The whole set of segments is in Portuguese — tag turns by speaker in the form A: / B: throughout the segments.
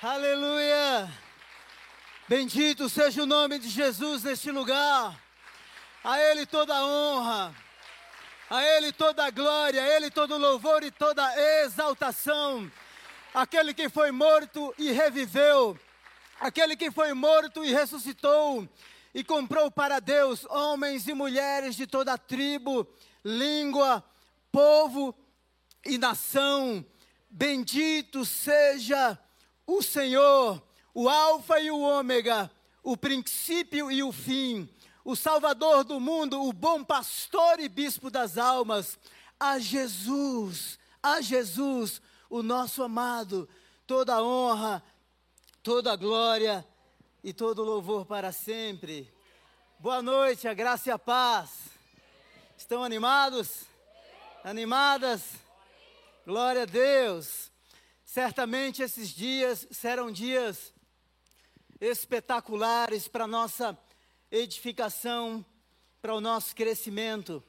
A: Aleluia! Bendito seja o nome de Jesus neste lugar. A Ele toda a honra, a Ele toda a glória, a Ele todo o louvor e toda a exaltação. Aquele que foi morto e reviveu, aquele que foi morto e ressuscitou e comprou para Deus homens e mulheres de toda tribo, língua, povo e nação. Bendito seja o Senhor, o Alfa e o Ômega, o princípio e o fim, o Salvador do mundo, o bom pastor e bispo das almas, a Jesus, a Jesus, o nosso amado, toda a honra, toda a glória e todo o louvor para sempre. Boa noite, a graça e a paz. Estão animados? Animadas? Glória a Deus. Certamente esses dias serão dias espetaculares para nossa edificação, para o nosso crescimento.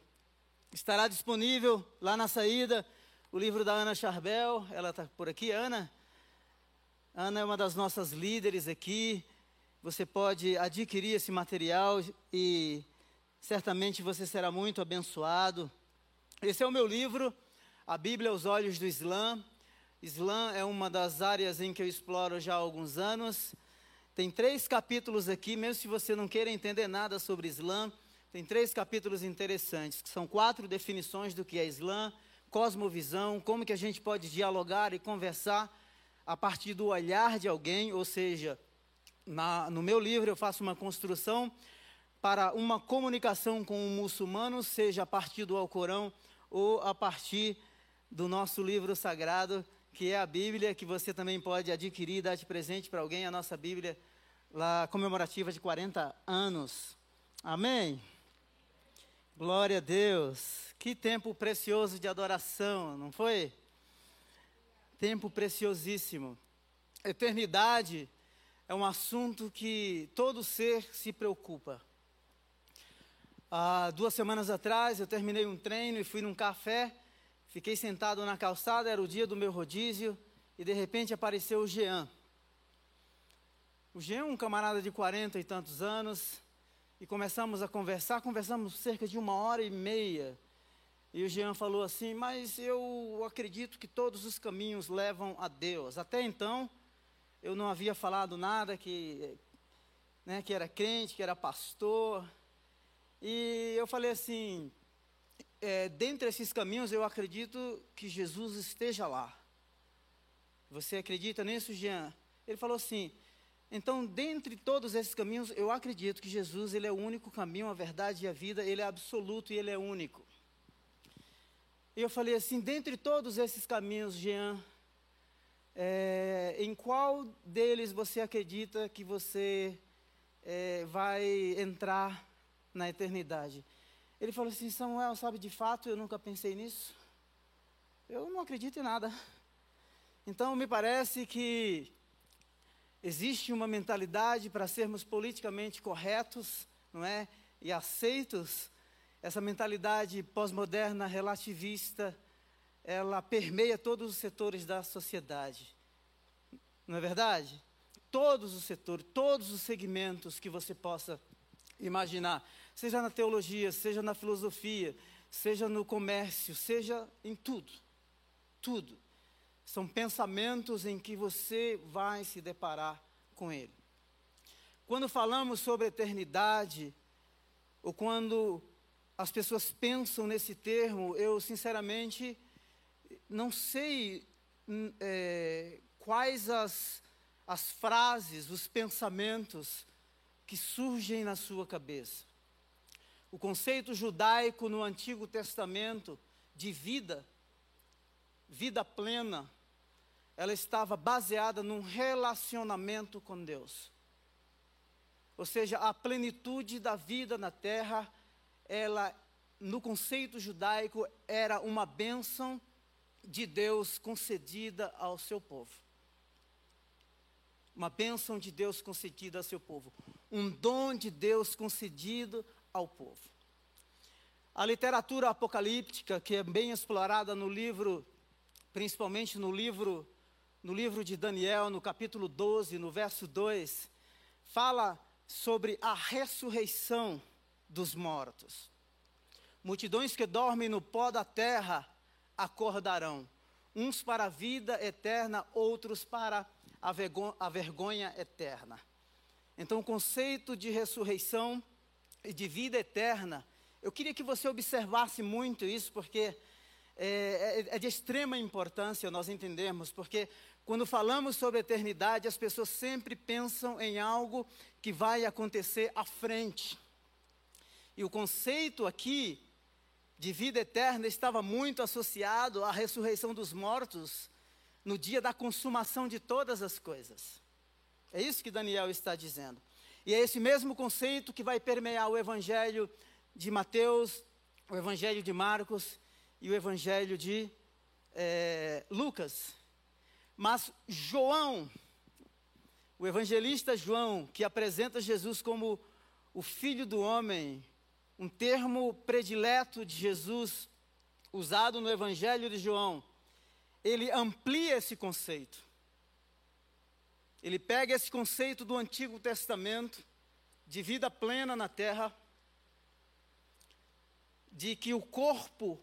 A: Estará disponível lá na saída o livro da Ana Charbel. Ela está por aqui, Ana? Ana é uma das nossas líderes aqui. Você pode adquirir esse material e certamente você será muito abençoado. Esse é o meu livro, A Bíblia aos Olhos do Islã. Islã é uma das áreas em que eu exploro já há alguns anos. Tem três capítulos aqui, mesmo se você não queira entender nada sobre Islã, tem três capítulos interessantes, que são quatro definições do que é Islã, cosmovisão, como que a gente pode dialogar e conversar a partir do olhar de alguém, ou seja, na, no meu livro eu faço uma construção para uma comunicação com um muçulmano, seja a partir do Alcorão ou a partir do nosso livro sagrado, que é a Bíblia, que você também pode adquirir e dar de presente para alguém, a nossa Bíblia lá comemorativa de 40 anos. Amém? Glória a Deus. Que tempo precioso de adoração, não foi? Tempo preciosíssimo. Eternidade é um assunto que todo ser se preocupa. Há duas semanas atrás eu terminei um treino e fui num café Fiquei sentado na calçada, era o dia do meu rodízio, e de repente apareceu o Jean. O Jean, um camarada de 40 e tantos anos, e começamos a conversar, conversamos cerca de uma hora e meia. E o Jean falou assim: Mas eu acredito que todos os caminhos levam a Deus. Até então, eu não havia falado nada que, né, que era crente, que era pastor. E eu falei assim: é, dentre esses caminhos, eu acredito que Jesus esteja lá. Você acredita nisso, Jean? Ele falou assim: então, dentre todos esses caminhos, eu acredito que Jesus ele é o único caminho, a verdade e a vida, ele é absoluto e ele é único. E eu falei assim: dentre todos esses caminhos, Jean, é, em qual deles você acredita que você é, vai entrar na eternidade? Ele falou assim: Samuel, sabe, de fato eu nunca pensei nisso. Eu não acredito em nada. Então, me parece que existe uma mentalidade para sermos politicamente corretos, não é? E aceitos. Essa mentalidade pós-moderna, relativista, ela permeia todos os setores da sociedade. Não é verdade? Todos os setores, todos os segmentos que você possa imaginar seja na teologia, seja na filosofia, seja no comércio, seja em tudo. Tudo. São pensamentos em que você vai se deparar com ele. Quando falamos sobre eternidade, ou quando as pessoas pensam nesse termo, eu sinceramente não sei hum, é, quais as, as frases, os pensamentos que surgem na sua cabeça. O conceito judaico no Antigo Testamento de vida, vida plena, ela estava baseada num relacionamento com Deus. Ou seja, a plenitude da vida na terra, ela, no conceito judaico, era uma bênção de Deus concedida ao seu povo. Uma bênção de Deus concedida ao seu povo. Um dom de Deus concedido ao povo. A literatura apocalíptica, que é bem explorada no livro, principalmente no livro no livro de Daniel, no capítulo 12, no verso 2, fala sobre a ressurreição dos mortos. Multidões que dormem no pó da terra acordarão, uns para a vida eterna, outros para a vergonha, eterna. Então, o conceito de ressurreição e de vida eterna, eu queria que você observasse muito isso, porque é, é, é de extrema importância nós entendermos, porque quando falamos sobre eternidade, as pessoas sempre pensam em algo que vai acontecer à frente. E o conceito aqui de vida eterna estava muito associado à ressurreição dos mortos no dia da consumação de todas as coisas. É isso que Daniel está dizendo. E é esse mesmo conceito que vai permear o evangelho de Mateus, o evangelho de Marcos e o Evangelho de é, Lucas. Mas João, o evangelista João, que apresenta Jesus como o Filho do Homem, um termo predileto de Jesus, usado no Evangelho de João, ele amplia esse conceito. Ele pega esse conceito do Antigo Testamento, de vida plena na terra, de que o corpo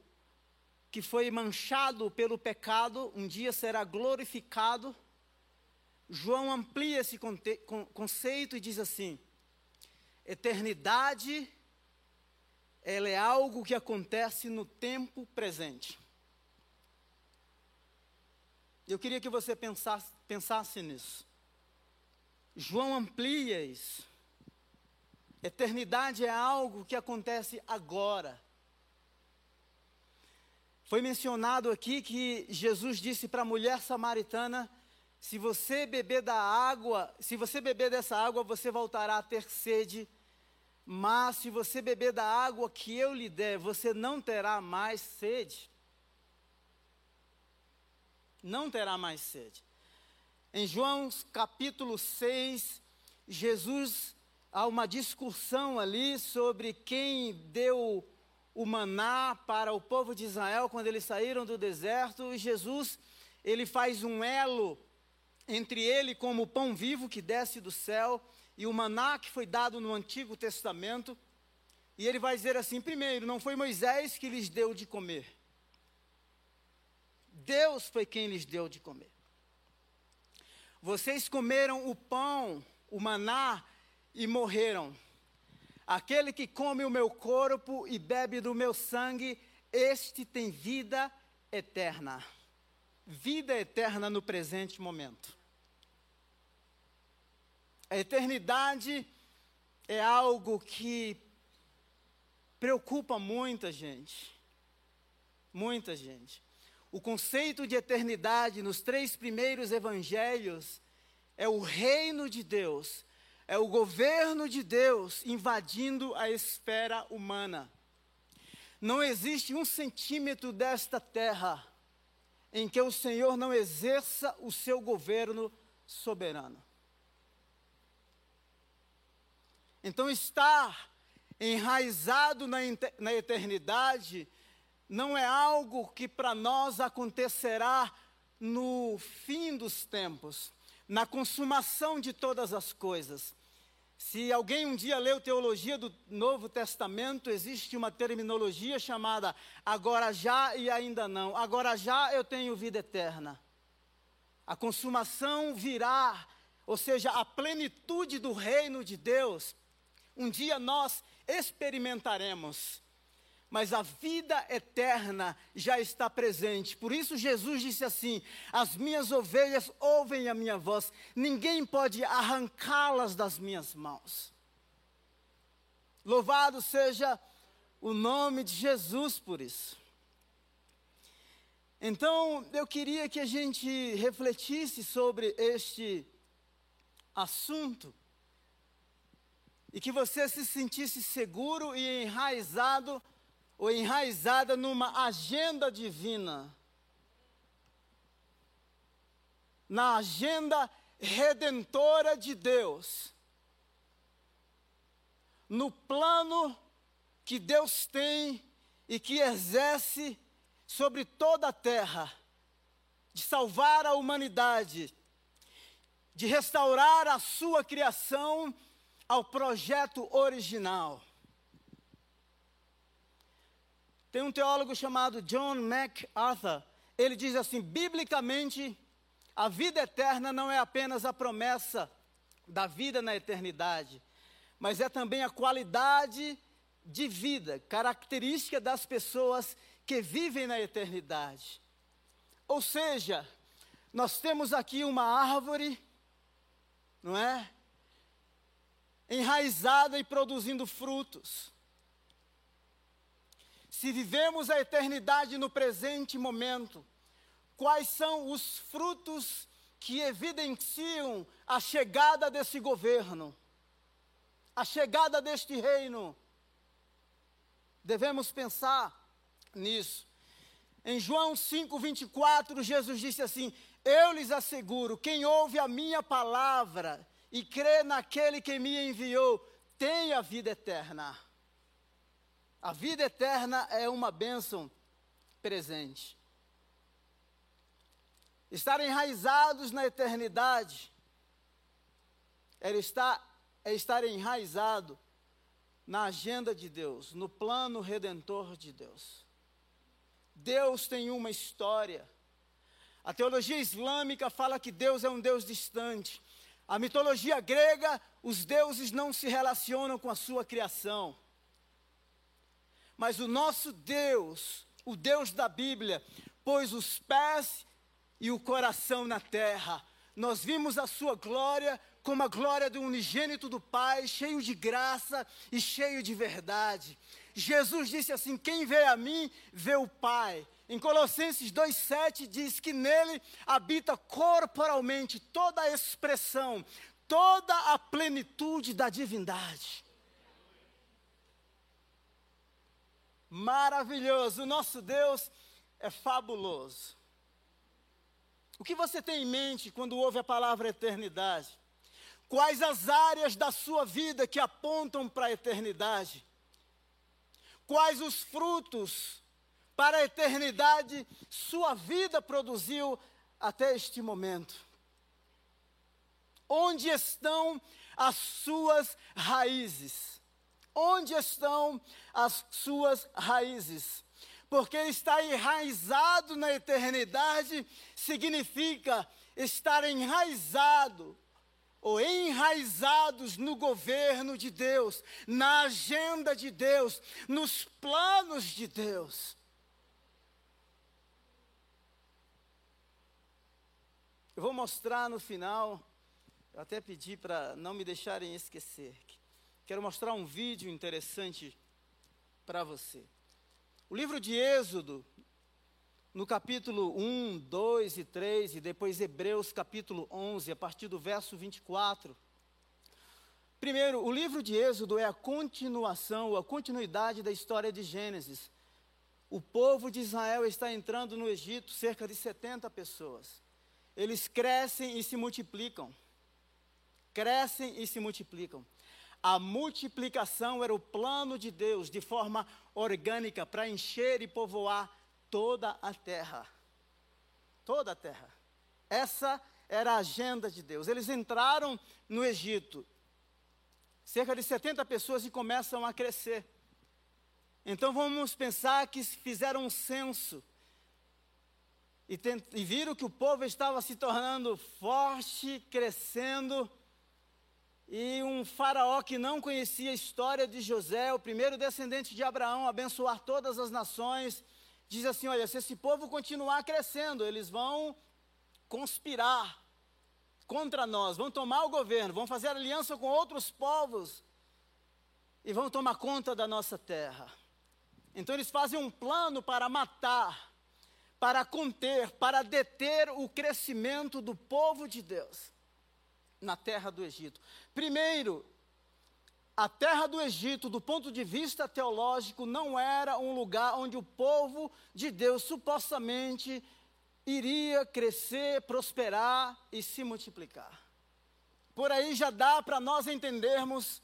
A: que foi manchado pelo pecado, um dia será glorificado. João amplia esse conceito e diz assim: eternidade, ela é algo que acontece no tempo presente. Eu queria que você pensasse, pensasse nisso. João amplia isso. Eternidade é algo que acontece agora. Foi mencionado aqui que Jesus disse para a mulher samaritana: se você beber da água, se você beber dessa água, você voltará a ter sede. Mas se você beber da água que eu lhe der, você não terá mais sede. Não terá mais sede. Em João capítulo 6, Jesus há uma discussão ali sobre quem deu o maná para o povo de Israel quando eles saíram do deserto, e Jesus, ele faz um elo entre ele como o pão vivo que desce do céu e o maná que foi dado no Antigo Testamento. E ele vai dizer assim: primeiro, não foi Moisés que lhes deu de comer. Deus foi quem lhes deu de comer. Vocês comeram o pão, o maná, e morreram. Aquele que come o meu corpo e bebe do meu sangue, este tem vida eterna. Vida eterna no presente momento. A eternidade é algo que preocupa muita gente. Muita gente. O conceito de eternidade nos três primeiros evangelhos é o reino de Deus é o governo de Deus invadindo a esfera humana. Não existe um centímetro desta terra em que o Senhor não exerça o seu governo soberano. Então, estar enraizado na, na eternidade não é algo que para nós acontecerá no fim dos tempos, na consumação de todas as coisas. Se alguém um dia leu teologia do Novo Testamento, existe uma terminologia chamada agora já e ainda não. Agora já eu tenho vida eterna. A consumação virá, ou seja, a plenitude do reino de Deus. Um dia nós experimentaremos mas a vida eterna já está presente. Por isso Jesus disse assim: As minhas ovelhas ouvem a minha voz, ninguém pode arrancá-las das minhas mãos. Louvado seja o nome de Jesus por isso. Então, eu queria que a gente refletisse sobre este assunto e que você se sentisse seguro e enraizado ou enraizada numa agenda divina, na agenda redentora de Deus, no plano que Deus tem e que exerce sobre toda a terra, de salvar a humanidade, de restaurar a sua criação ao projeto original. Tem um teólogo chamado John MacArthur. Ele diz assim: biblicamente, a vida eterna não é apenas a promessa da vida na eternidade, mas é também a qualidade de vida, característica das pessoas que vivem na eternidade. Ou seja, nós temos aqui uma árvore, não é? Enraizada e produzindo frutos se vivemos a eternidade no presente momento, quais são os frutos que evidenciam a chegada desse governo, a chegada deste reino? Devemos pensar nisso. Em João 5:24, Jesus disse assim: Eu lhes asseguro, quem ouve a minha palavra e crê naquele que me enviou, tem a vida eterna. A vida eterna é uma bênção presente. Estar enraizados na eternidade é estar, é estar enraizado na agenda de Deus, no plano redentor de Deus. Deus tem uma história. A teologia islâmica fala que Deus é um Deus distante. A mitologia grega, os deuses não se relacionam com a sua criação. Mas o nosso Deus, o Deus da Bíblia, pôs os pés e o coração na terra. Nós vimos a sua glória como a glória do unigênito do Pai, cheio de graça e cheio de verdade. Jesus disse assim: Quem vê a mim, vê o Pai. Em Colossenses 2,7 diz que nele habita corporalmente toda a expressão, toda a plenitude da divindade. Maravilhoso. O nosso Deus é fabuloso. O que você tem em mente quando ouve a palavra eternidade? Quais as áreas da sua vida que apontam para a eternidade? Quais os frutos para a eternidade sua vida produziu até este momento? Onde estão as suas raízes? Onde estão as suas raízes? Porque estar enraizado na eternidade significa estar enraizado ou enraizados no governo de Deus, na agenda de Deus, nos planos de Deus. Eu vou mostrar no final, eu até pedi para não me deixarem esquecer, Quero mostrar um vídeo interessante para você. O livro de Êxodo, no capítulo 1, 2 e 3, e depois Hebreus capítulo 11, a partir do verso 24. Primeiro, o livro de Êxodo é a continuação, a continuidade da história de Gênesis. O povo de Israel está entrando no Egito, cerca de 70 pessoas. Eles crescem e se multiplicam. Crescem e se multiplicam. A multiplicação era o plano de Deus de forma orgânica para encher e povoar toda a terra. Toda a terra. Essa era a agenda de Deus. Eles entraram no Egito, cerca de 70 pessoas e começam a crescer. Então vamos pensar que fizeram um censo e, e viram que o povo estava se tornando forte, crescendo e um faraó que não conhecia a história de José, o primeiro descendente de Abraão, abençoar todas as nações, diz assim: Olha, se esse povo continuar crescendo, eles vão conspirar contra nós, vão tomar o governo, vão fazer aliança com outros povos e vão tomar conta da nossa terra. Então eles fazem um plano para matar, para conter, para deter o crescimento do povo de Deus na terra do Egito. Primeiro, a terra do Egito, do ponto de vista teológico, não era um lugar onde o povo de Deus supostamente iria crescer, prosperar e se multiplicar. Por aí já dá para nós entendermos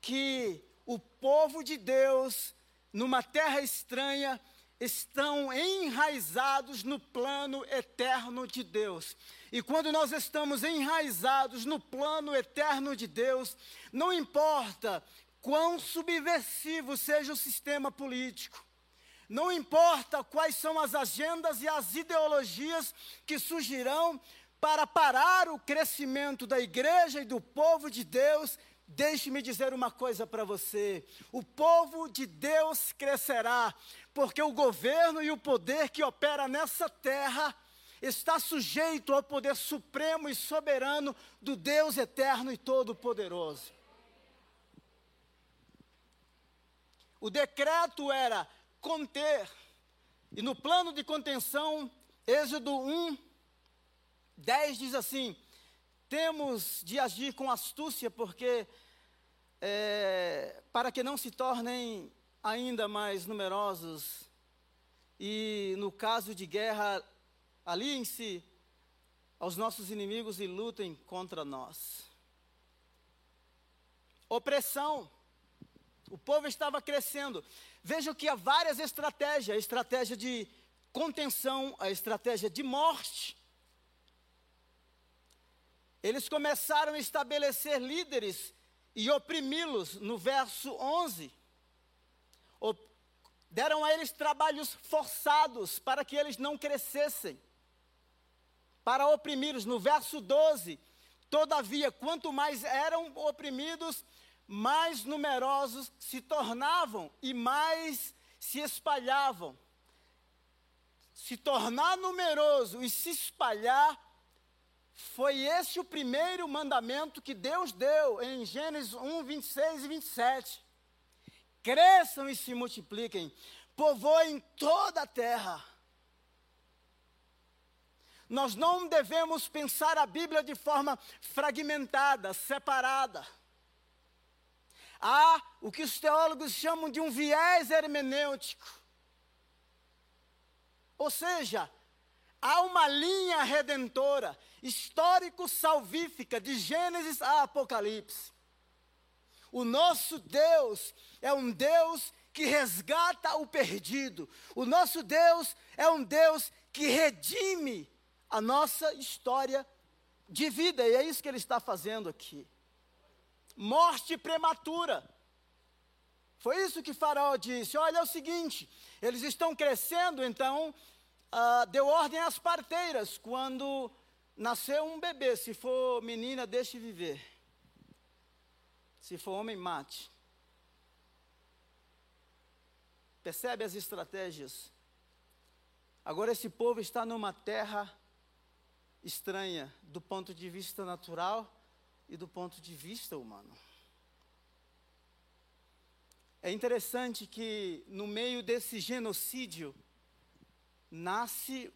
A: que o povo de Deus, numa terra estranha, estão enraizados no plano eterno de Deus. E quando nós estamos enraizados no plano eterno de Deus, não importa quão subversivo seja o sistema político, não importa quais são as agendas e as ideologias que surgirão para parar o crescimento da igreja e do povo de Deus, Deixe-me dizer uma coisa para você: o povo de Deus crescerá, porque o governo e o poder que opera nessa terra está sujeito ao poder supremo e soberano do Deus eterno e todo-poderoso. O decreto era conter, e no plano de contenção, Êxodo 1, 10 diz assim: temos de agir com astúcia, porque é, para que não se tornem ainda mais numerosos e, no caso de guerra, aliem-se aos nossos inimigos e lutem contra nós. Opressão. O povo estava crescendo. Veja que há várias estratégias: a estratégia de contenção, a estratégia de morte. Eles começaram a estabelecer líderes e oprimi-los, no verso 11. Deram a eles trabalhos forçados para que eles não crescessem, para oprimi-los, no verso 12. Todavia, quanto mais eram oprimidos, mais numerosos se tornavam e mais se espalhavam. Se tornar numeroso e se espalhar foi esse o primeiro mandamento que Deus deu em Gênesis 1, 26 e 27. Cresçam e se multipliquem, povoem toda a terra. Nós não devemos pensar a Bíblia de forma fragmentada, separada. Há o que os teólogos chamam de um viés hermenêutico. Ou seja, há uma linha redentora histórico-salvífica de Gênesis a Apocalipse. O nosso Deus é um Deus que resgata o perdido. O nosso Deus é um Deus que redime a nossa história de vida, e é isso que ele está fazendo aqui. Morte prematura. Foi isso que Faraó disse: olha, é o seguinte, eles estão crescendo, então uh, deu ordem às parteiras quando Nasceu um bebê, se for menina, deixe viver. Se for homem, mate. Percebe as estratégias? Agora esse povo está numa terra estranha do ponto de vista natural e do ponto de vista humano. É interessante que no meio desse genocídio nasce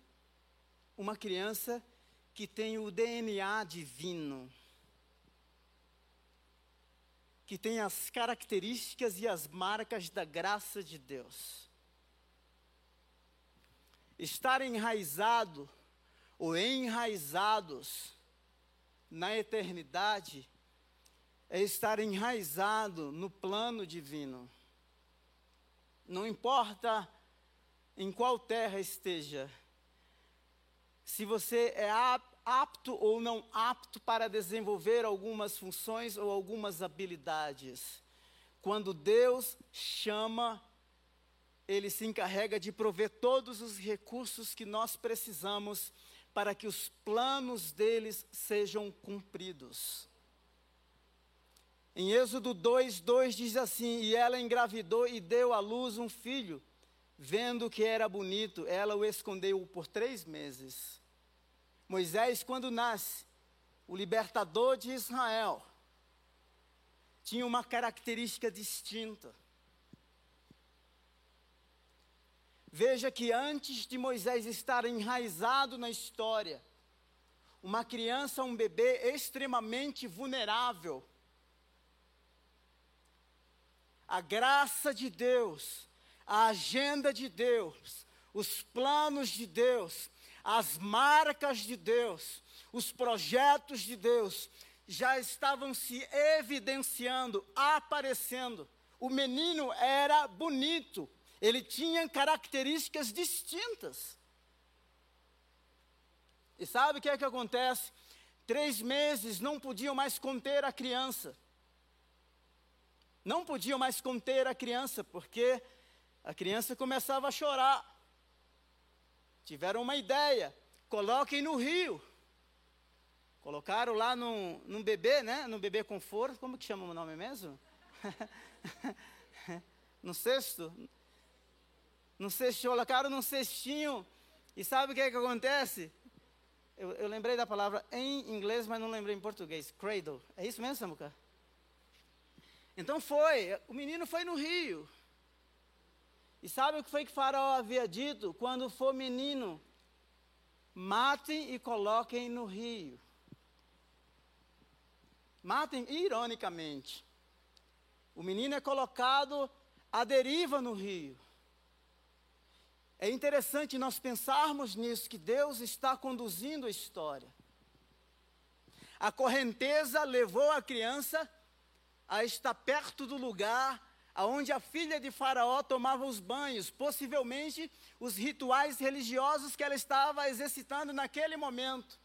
A: uma criança que tem o DNA divino, que tem as características e as marcas da graça de Deus. Estar enraizado ou enraizados na eternidade é estar enraizado no plano divino. Não importa em qual terra esteja, se você é apto ou não apto para desenvolver algumas funções ou algumas habilidades. Quando Deus chama, Ele se encarrega de prover todos os recursos que nós precisamos para que os planos deles sejam cumpridos. Em Êxodo 2, 2 diz assim: E ela engravidou e deu à luz um filho. Vendo que era bonito, ela o escondeu por três meses. Moisés, quando nasce, o libertador de Israel, tinha uma característica distinta. Veja que antes de Moisés estar enraizado na história, uma criança, um bebê extremamente vulnerável, a graça de Deus, a agenda de Deus, os planos de Deus, as marcas de Deus, os projetos de Deus já estavam se evidenciando, aparecendo. O menino era bonito, ele tinha características distintas. E sabe o que é que acontece? Três meses não podiam mais conter a criança. Não podiam mais conter a criança, porque a criança começava a chorar. Tiveram uma ideia: coloquem no rio. Colocaram lá num, num bebê, né? Num bebê conforto, como que chama o nome mesmo? no cesto. No cesto, colocaram num cestinho. E sabe o que é que acontece? Eu, eu, lembrei da palavra em inglês, mas não lembrei em português. Cradle. É isso mesmo, Samuca? Então foi. O menino foi no rio. E sabe o que foi que Faraó havia dito? Quando for menino, matem e coloquem no rio. Matem ironicamente. O menino é colocado à deriva no rio. É interessante nós pensarmos nisso, que Deus está conduzindo a história. A correnteza levou a criança a estar perto do lugar aonde a filha de Faraó tomava os banhos, possivelmente os rituais religiosos que ela estava exercitando naquele momento.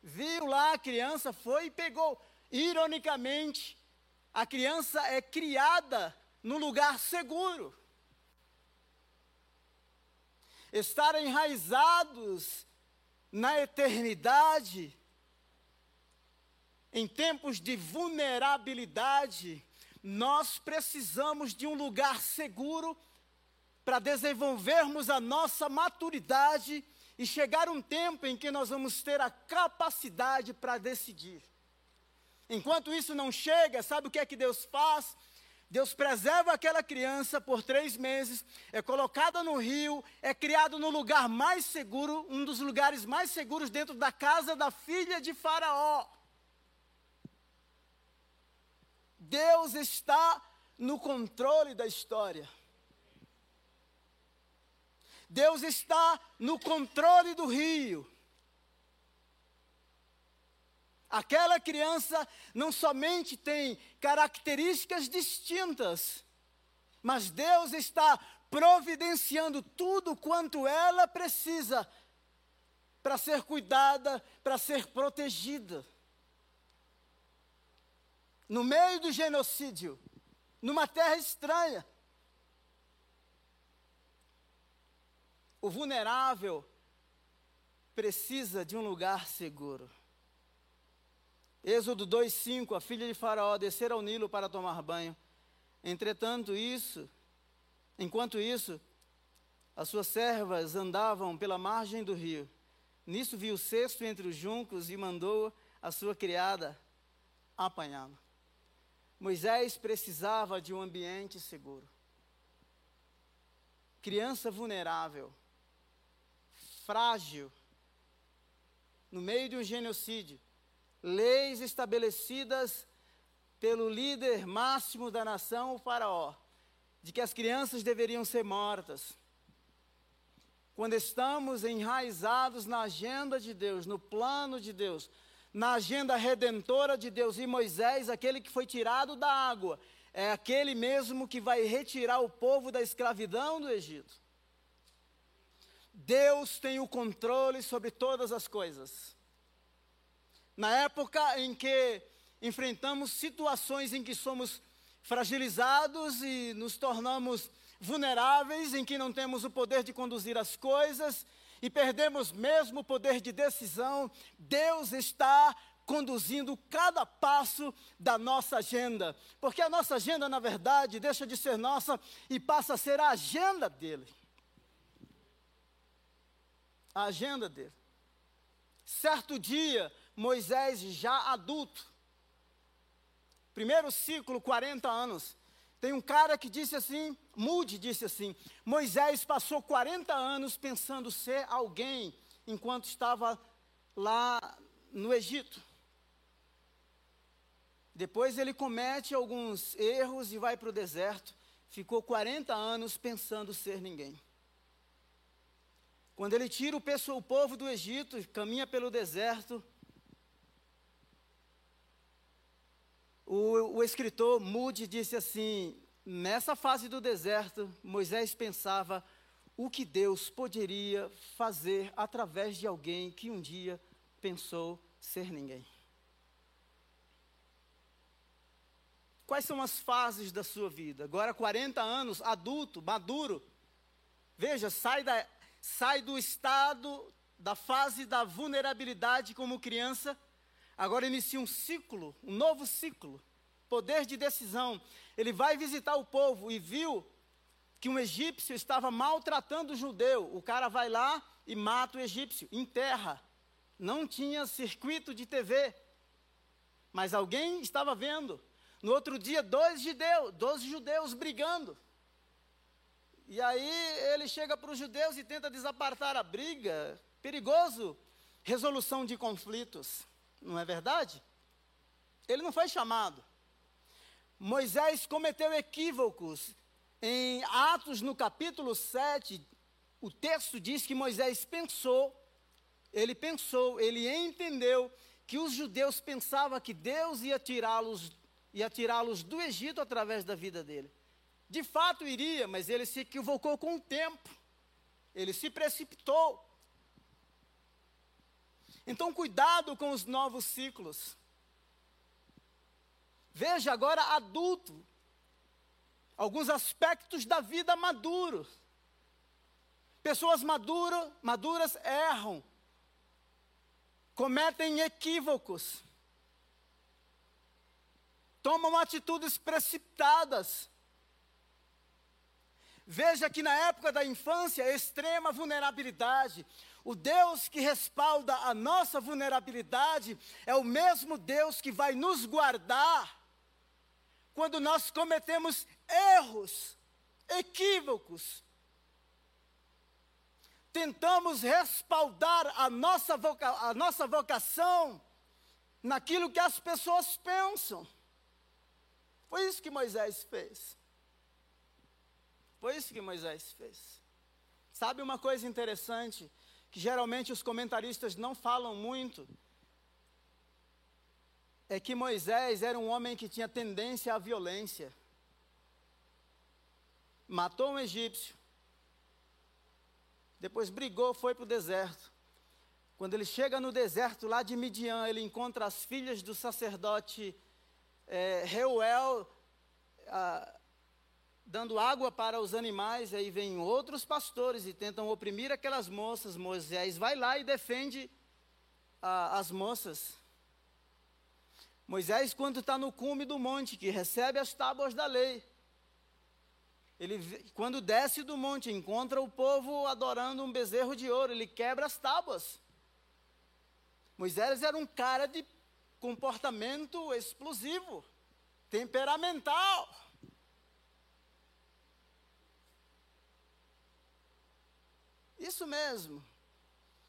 A: Viu lá a criança, foi e pegou. Ironicamente, a criança é criada no lugar seguro. Estar enraizados na eternidade, em tempos de vulnerabilidade, nós precisamos de um lugar seguro para desenvolvermos a nossa maturidade e chegar um tempo em que nós vamos ter a capacidade para decidir. Enquanto isso não chega, sabe o que é que Deus faz? Deus preserva aquela criança por três meses, é colocada no rio, é criado no lugar mais seguro, um dos lugares mais seguros dentro da casa da filha de Faraó. Deus está no controle da história. Deus está no controle do rio. Aquela criança não somente tem características distintas, mas Deus está providenciando tudo quanto ela precisa para ser cuidada, para ser protegida no meio do genocídio, numa terra estranha. O vulnerável precisa de um lugar seguro. Êxodo 2:5, a filha de Faraó descer ao Nilo para tomar banho. Entretanto, isso, enquanto isso, as suas servas andavam pela margem do rio. Nisso viu o cesto entre os juncos e mandou a sua criada apanhá-lo. Moisés precisava de um ambiente seguro. Criança vulnerável, frágil, no meio de um genocídio, leis estabelecidas pelo líder máximo da nação, o Faraó, de que as crianças deveriam ser mortas. Quando estamos enraizados na agenda de Deus, no plano de Deus, na agenda redentora de Deus. E Moisés, aquele que foi tirado da água, é aquele mesmo que vai retirar o povo da escravidão do Egito. Deus tem o controle sobre todas as coisas. Na época em que enfrentamos situações em que somos fragilizados e nos tornamos vulneráveis, em que não temos o poder de conduzir as coisas, e perdemos mesmo o poder de decisão, Deus está conduzindo cada passo da nossa agenda, porque a nossa agenda, na verdade, deixa de ser nossa e passa a ser a agenda dele. A agenda dele. Certo dia, Moisés, já adulto, primeiro ciclo, 40 anos, tem um cara que disse assim, Moody disse assim: Moisés passou 40 anos pensando ser alguém enquanto estava lá no Egito. Depois ele comete alguns erros e vai para o deserto. Ficou 40 anos pensando ser ninguém. Quando ele tira o, povo do Egito caminha pelo deserto, O, o escritor Moody disse assim: nessa fase do deserto, Moisés pensava o que Deus poderia fazer através de alguém que um dia pensou ser ninguém. Quais são as fases da sua vida? Agora, 40 anos, adulto, maduro. Veja, sai, da, sai do estado, da fase da vulnerabilidade como criança. Agora inicia um ciclo, um novo ciclo. Poder de decisão. Ele vai visitar o povo e viu que um egípcio estava maltratando o judeu. O cara vai lá e mata o egípcio, enterra. Não tinha circuito de TV. Mas alguém estava vendo. No outro dia, dois judeus, dois judeus brigando. E aí ele chega para os judeus e tenta desapartar a briga. Perigoso. Resolução de conflitos. Não é verdade? Ele não foi chamado. Moisés cometeu equívocos. Em Atos, no capítulo 7, o texto diz que Moisés pensou, ele pensou, ele entendeu que os judeus pensavam que Deus ia tirá-los ia tirá-los do Egito através da vida dele. De fato iria, mas ele se equivocou com o tempo. Ele se precipitou. Então, cuidado com os novos ciclos. Veja agora adulto. Alguns aspectos da vida maduro. Pessoas maduro, maduras erram, cometem equívocos tomam atitudes precipitadas. Veja que na época da infância, extrema vulnerabilidade. O Deus que respalda a nossa vulnerabilidade é o mesmo Deus que vai nos guardar quando nós cometemos erros, equívocos. Tentamos respaldar a nossa, voca a nossa vocação naquilo que as pessoas pensam. Foi isso que Moisés fez. Foi isso que Moisés fez. Sabe uma coisa interessante que geralmente os comentaristas não falam muito? É que Moisés era um homem que tinha tendência à violência. Matou um egípcio. Depois brigou, foi para o deserto. Quando ele chega no deserto lá de Midian, ele encontra as filhas do sacerdote é, Reuel ah, dando água para os animais, aí vêm outros pastores e tentam oprimir aquelas moças. Moisés vai lá e defende ah, as moças. Moisés, quando está no cume do monte, que recebe as tábuas da lei, ele, quando desce do monte, encontra o povo adorando um bezerro de ouro, ele quebra as tábuas. Moisés era um cara de comportamento explosivo, temperamental. Isso mesmo.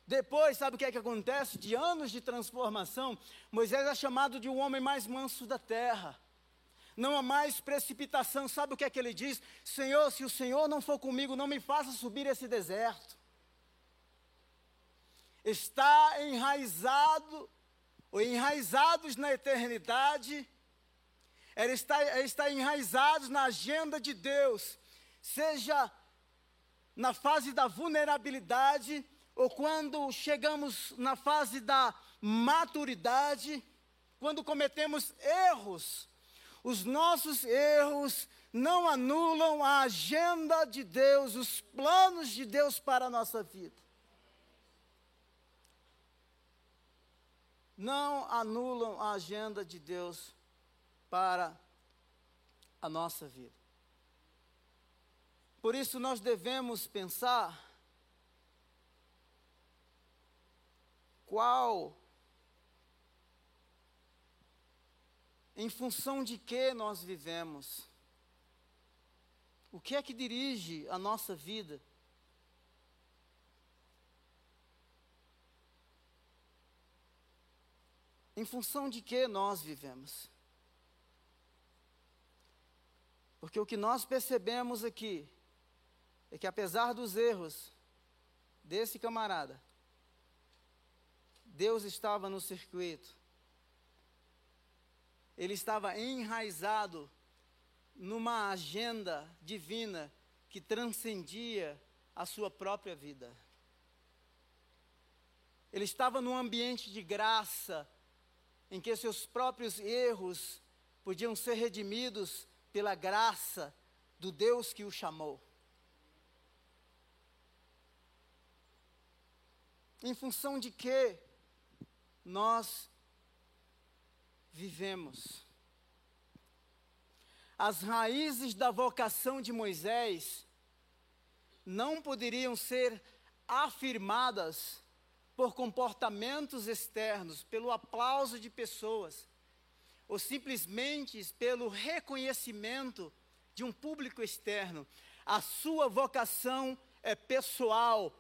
A: Depois, sabe o que é que acontece? De anos de transformação, Moisés é chamado de um homem mais manso da terra. Não há mais precipitação. Sabe o que é que ele diz? Senhor, se o Senhor não for comigo, não me faça subir esse deserto. Está enraizado ou enraizados na eternidade, era estar, é estar enraizados na agenda de Deus, seja na fase da vulnerabilidade, ou quando chegamos na fase da maturidade, quando cometemos erros, os nossos erros não anulam a agenda de Deus, os planos de Deus para a nossa vida. não anulam a agenda de Deus para a nossa vida. Por isso nós devemos pensar qual, em função de que nós vivemos, o que é que dirige a nossa vida. Em função de que nós vivemos? Porque o que nós percebemos aqui é que, apesar dos erros desse camarada, Deus estava no circuito. Ele estava enraizado numa agenda divina que transcendia a sua própria vida. Ele estava num ambiente de graça, em que seus próprios erros podiam ser redimidos pela graça do Deus que o chamou. Em função de que nós vivemos. As raízes da vocação de Moisés não poderiam ser afirmadas por comportamentos externos, pelo aplauso de pessoas, ou simplesmente pelo reconhecimento de um público externo. A sua vocação é pessoal,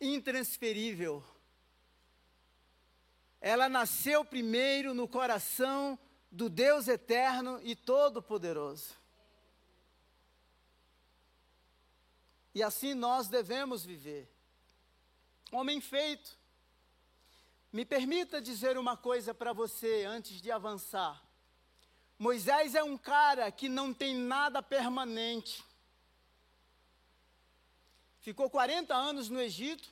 A: intransferível. Ela nasceu primeiro no coração do Deus eterno e todo-poderoso. E assim nós devemos viver. Homem feito. Me permita dizer uma coisa para você antes de avançar. Moisés é um cara que não tem nada permanente. Ficou 40 anos no Egito.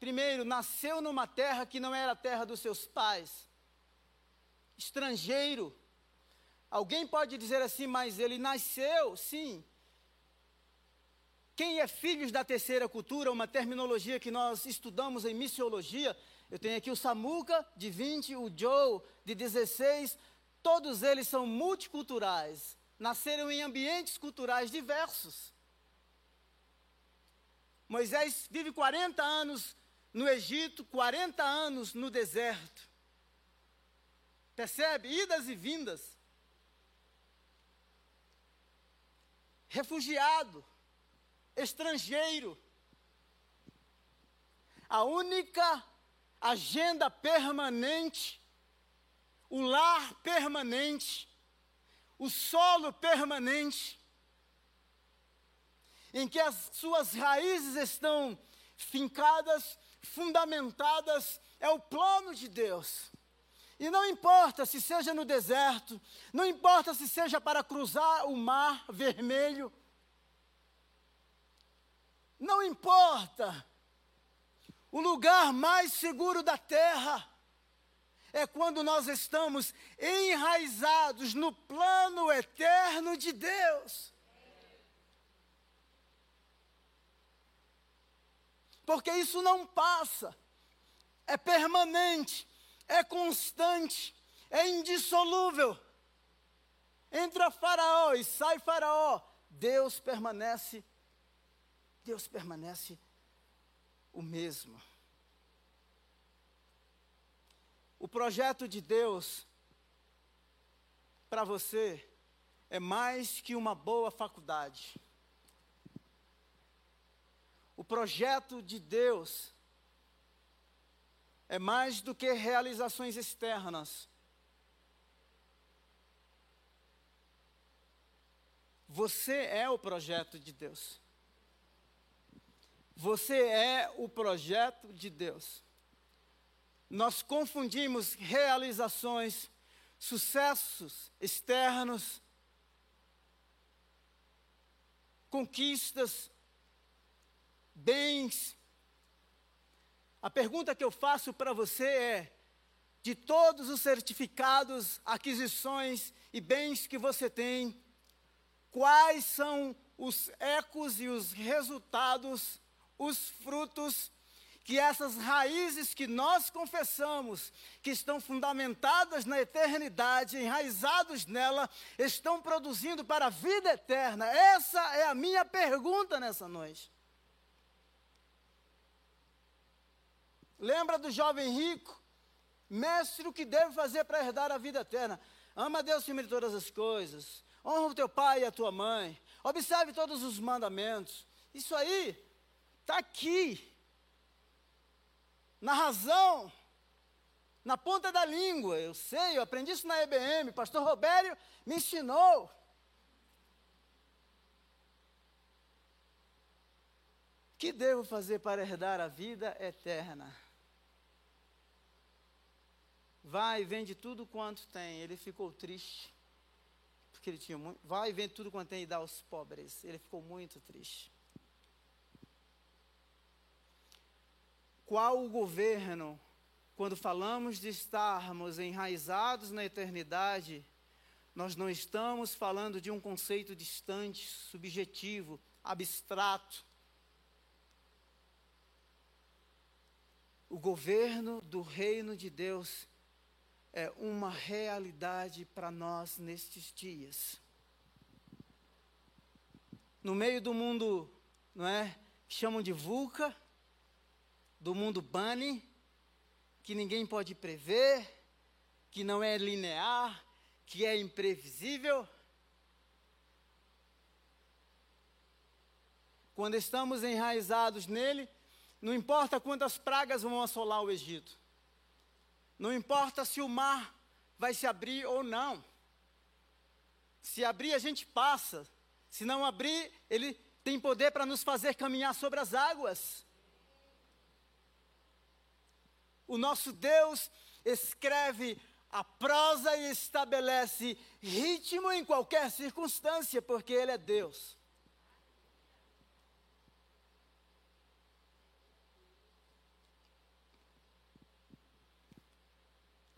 A: Primeiro, nasceu numa terra que não era a terra dos seus pais. Estrangeiro. Alguém pode dizer assim, mas ele nasceu, sim, quem é filhos da terceira cultura, uma terminologia que nós estudamos em missiologia, eu tenho aqui o Samuca, de 20, o Joe, de 16, todos eles são multiculturais, nasceram em ambientes culturais diversos. Moisés vive 40 anos no Egito, 40 anos no deserto. Percebe? Idas e vindas. Refugiado estrangeiro. A única agenda permanente, o lar permanente, o solo permanente, em que as suas raízes estão fincadas, fundamentadas, é o plano de Deus. E não importa se seja no deserto, não importa se seja para cruzar o mar vermelho, não importa. O lugar mais seguro da terra é quando nós estamos enraizados no plano eterno de Deus. Porque isso não passa, é permanente, é constante, é indissolúvel. Entra Faraó e sai Faraó, Deus permanece Deus permanece o mesmo. O projeto de Deus para você é mais que uma boa faculdade. O projeto de Deus é mais do que realizações externas. Você é o projeto de Deus. Você é o projeto de Deus. Nós confundimos realizações, sucessos externos, conquistas, bens. A pergunta que eu faço para você é: de todos os certificados, aquisições e bens que você tem, quais são os ecos e os resultados os frutos que essas raízes que nós confessamos, que estão fundamentadas na eternidade, enraizados nela, estão produzindo para a vida eterna? Essa é a minha pergunta nessa noite. Lembra do jovem rico? Mestre, o que deve fazer para herdar a vida eterna? Ama a Deus acima de todas as coisas. Honra o teu pai e a tua mãe. Observe todos os mandamentos. Isso aí Está aqui. Na razão. Na ponta da língua. Eu sei, eu aprendi isso na EBM. Pastor Robério me ensinou. O que devo fazer para herdar a vida eterna? Vai, vende tudo quanto tem. Ele ficou triste. porque ele tinha muito. Vai vende tudo quanto tem e dá aos pobres. Ele ficou muito triste. Qual o governo, quando falamos de estarmos enraizados na eternidade, nós não estamos falando de um conceito distante, subjetivo, abstrato. O governo do reino de Deus é uma realidade para nós nestes dias. No meio do mundo, não é? Chamam de VUCA, do mundo Bunny, que ninguém pode prever, que não é linear, que é imprevisível. Quando estamos enraizados nele, não importa quantas pragas vão assolar o Egito. Não importa se o mar vai se abrir ou não. Se abrir, a gente passa. Se não abrir, ele tem poder para nos fazer caminhar sobre as águas. O nosso Deus escreve a prosa e estabelece ritmo em qualquer circunstância, porque Ele é Deus.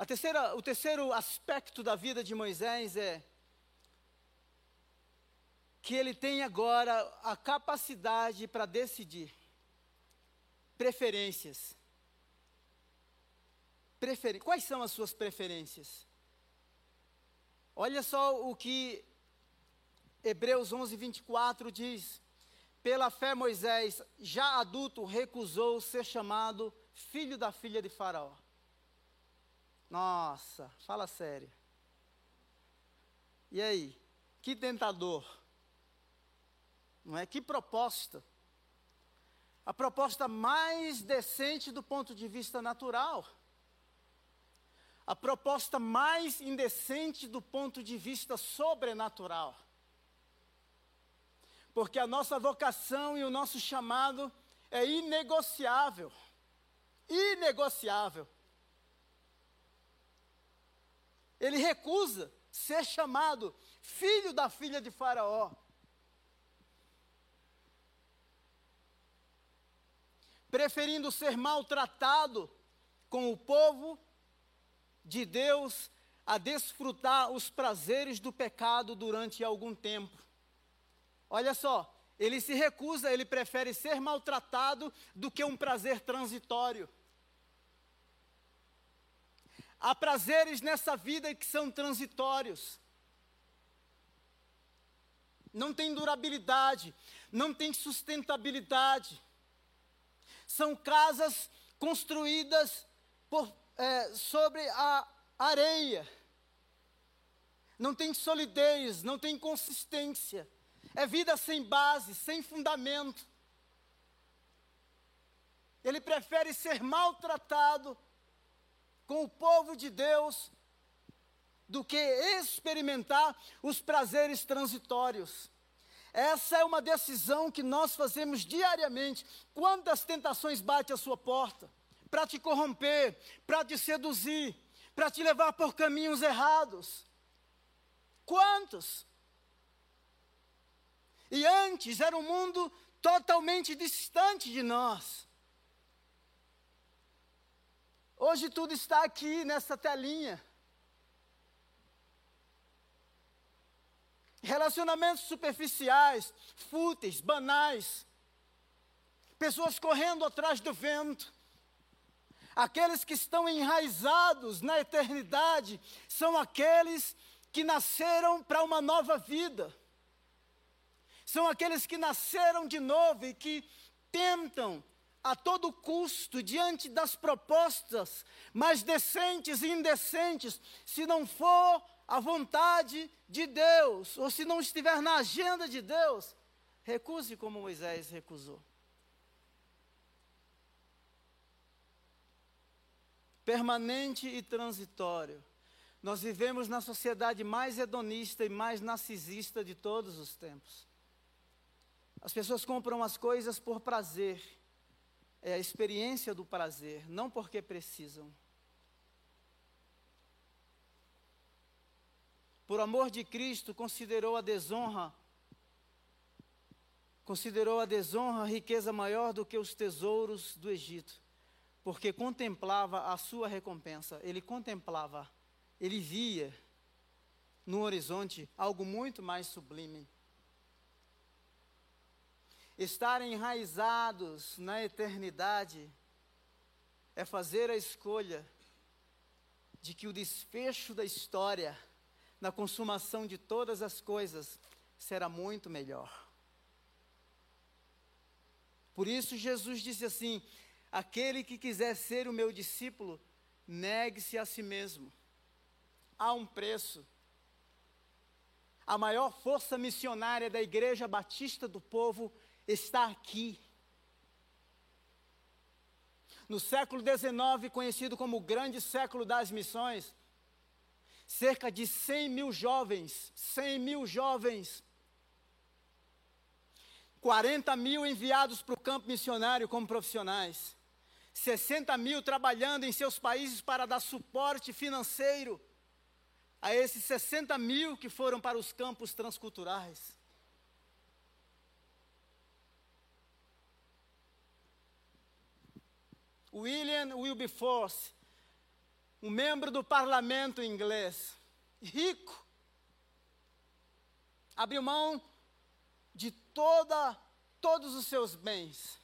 A: A terceira, o terceiro aspecto da vida de Moisés é que ele tem agora a capacidade para decidir preferências. Prefer... Quais são as suas preferências? Olha só o que Hebreus 11, 24 diz. Pela fé, Moisés, já adulto, recusou ser chamado filho da filha de Faraó. Nossa, fala sério. E aí? Que tentador. Não é? Que proposta. A proposta mais decente do ponto de vista natural. A proposta mais indecente do ponto de vista sobrenatural. Porque a nossa vocação e o nosso chamado é inegociável. Inegociável. Ele recusa ser chamado filho da filha de Faraó. Preferindo ser maltratado com o povo de Deus a desfrutar os prazeres do pecado durante algum tempo. Olha só, ele se recusa, ele prefere ser maltratado do que um prazer transitório. Há prazeres nessa vida que são transitórios. Não tem durabilidade, não tem sustentabilidade. São casas construídas por, é, sobre a areia. Não tem solidez, não tem consistência. É vida sem base, sem fundamento. Ele prefere ser maltratado com o povo de Deus do que experimentar os prazeres transitórios. Essa é uma decisão que nós fazemos diariamente. Quantas tentações bate à sua porta para te corromper, para te seduzir, para te levar por caminhos errados? Quantos? E antes era um mundo totalmente distante de nós. Hoje tudo está aqui nessa telinha. Relacionamentos superficiais, fúteis, banais. Pessoas correndo atrás do vento. Aqueles que estão enraizados na eternidade são aqueles que nasceram para uma nova vida. São aqueles que nasceram de novo e que tentam a todo custo diante das propostas mais decentes e indecentes, se não for a vontade de Deus, ou se não estiver na agenda de Deus, recuse como Moisés recusou. Permanente e transitório. Nós vivemos na sociedade mais hedonista e mais narcisista de todos os tempos. As pessoas compram as coisas por prazer é a experiência do prazer, não porque precisam. por amor de Cristo, considerou a desonra considerou a desonra riqueza maior do que os tesouros do Egito, porque contemplava a sua recompensa. Ele contemplava, ele via no horizonte algo muito mais sublime. Estar enraizados na eternidade é fazer a escolha de que o desfecho da história, na consumação de todas as coisas, será muito melhor. Por isso, Jesus disse assim: aquele que quiser ser o meu discípulo, negue-se a si mesmo. Há um preço. A maior força missionária da Igreja Batista do Povo está aqui. No século XIX, conhecido como o grande século das missões, cerca de 100 mil jovens, 100 mil jovens, 40 mil enviados para o campo missionário como profissionais, 60 mil trabalhando em seus países para dar suporte financeiro a esses 60 mil que foram para os campos transculturais. William Wilberforce, um membro do parlamento inglês, rico, abriu mão de toda, todos os seus bens.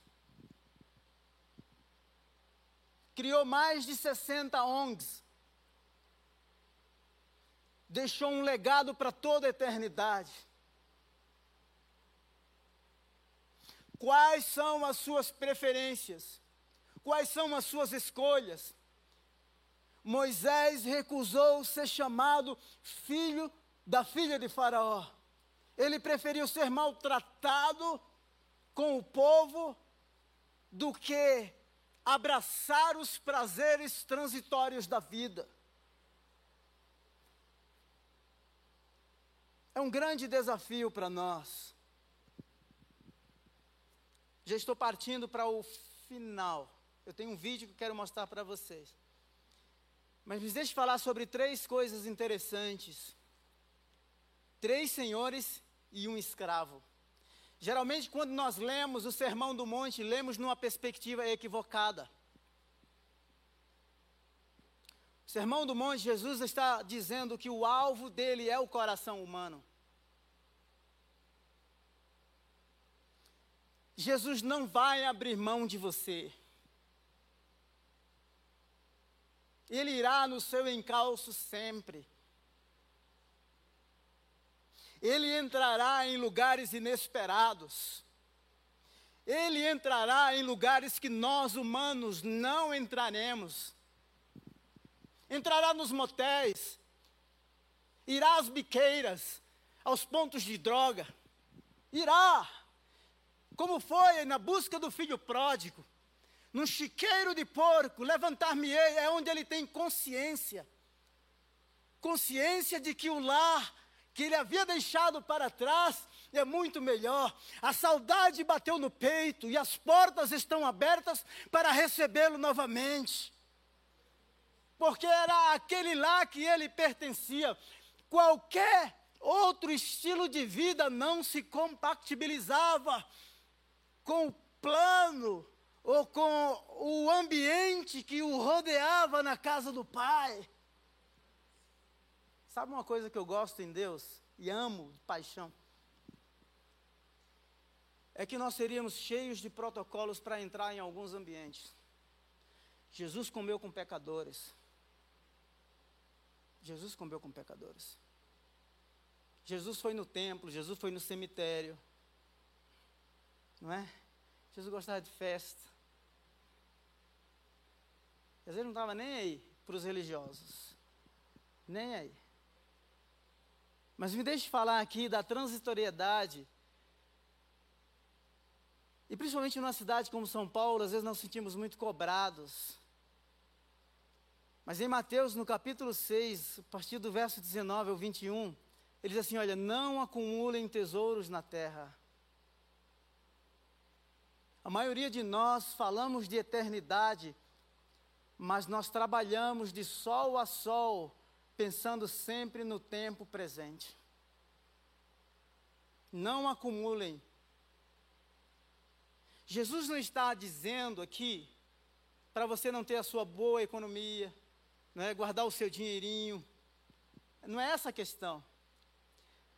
A: Criou mais de 60 ONGs. Deixou um legado para toda a eternidade. Quais são as suas preferências? Quais são as suas escolhas? Moisés recusou ser chamado filho da filha de Faraó. Ele preferiu ser maltratado com o povo do que abraçar os prazeres transitórios da vida. É um grande desafio para nós. Já estou partindo para o final. Eu tenho um vídeo que eu quero mostrar para vocês. Mas me deixe falar sobre três coisas interessantes. Três senhores e um escravo. Geralmente, quando nós lemos o Sermão do Monte, lemos numa perspectiva equivocada. O Sermão do Monte, Jesus está dizendo que o alvo dele é o coração humano. Jesus não vai abrir mão de você. Ele irá no seu encalço sempre. Ele entrará em lugares inesperados. Ele entrará em lugares que nós humanos não entraremos. Entrará nos motéis, irá às biqueiras, aos pontos de droga. Irá, como foi na busca do filho pródigo num chiqueiro de porco, levantar-me-ei, é onde ele tem consciência. Consciência de que o lar que ele havia deixado para trás é muito melhor. A saudade bateu no peito e as portas estão abertas para recebê-lo novamente. Porque era aquele lá que ele pertencia. Qualquer outro estilo de vida não se compatibilizava com o plano ou com o ambiente que o rodeava na casa do Pai. Sabe uma coisa que eu gosto em Deus e amo de paixão? É que nós seríamos cheios de protocolos para entrar em alguns ambientes. Jesus comeu com pecadores. Jesus comeu com pecadores. Jesus foi no templo, Jesus foi no cemitério. Não é? Jesus gostava de festa. Às vezes não estava nem aí para os religiosos. Nem aí. Mas me deixe falar aqui da transitoriedade. E principalmente numa cidade como São Paulo, às vezes nós sentimos muito cobrados. Mas em Mateus, no capítulo 6, a partir do verso 19 ao 21, ele diz assim: Olha, não acumulem tesouros na terra. A maioria de nós falamos de eternidade, mas nós trabalhamos de sol a sol pensando sempre no tempo presente. Não acumulem. Jesus não está dizendo aqui para você não ter a sua boa economia, é guardar o seu dinheirinho. Não é essa a questão.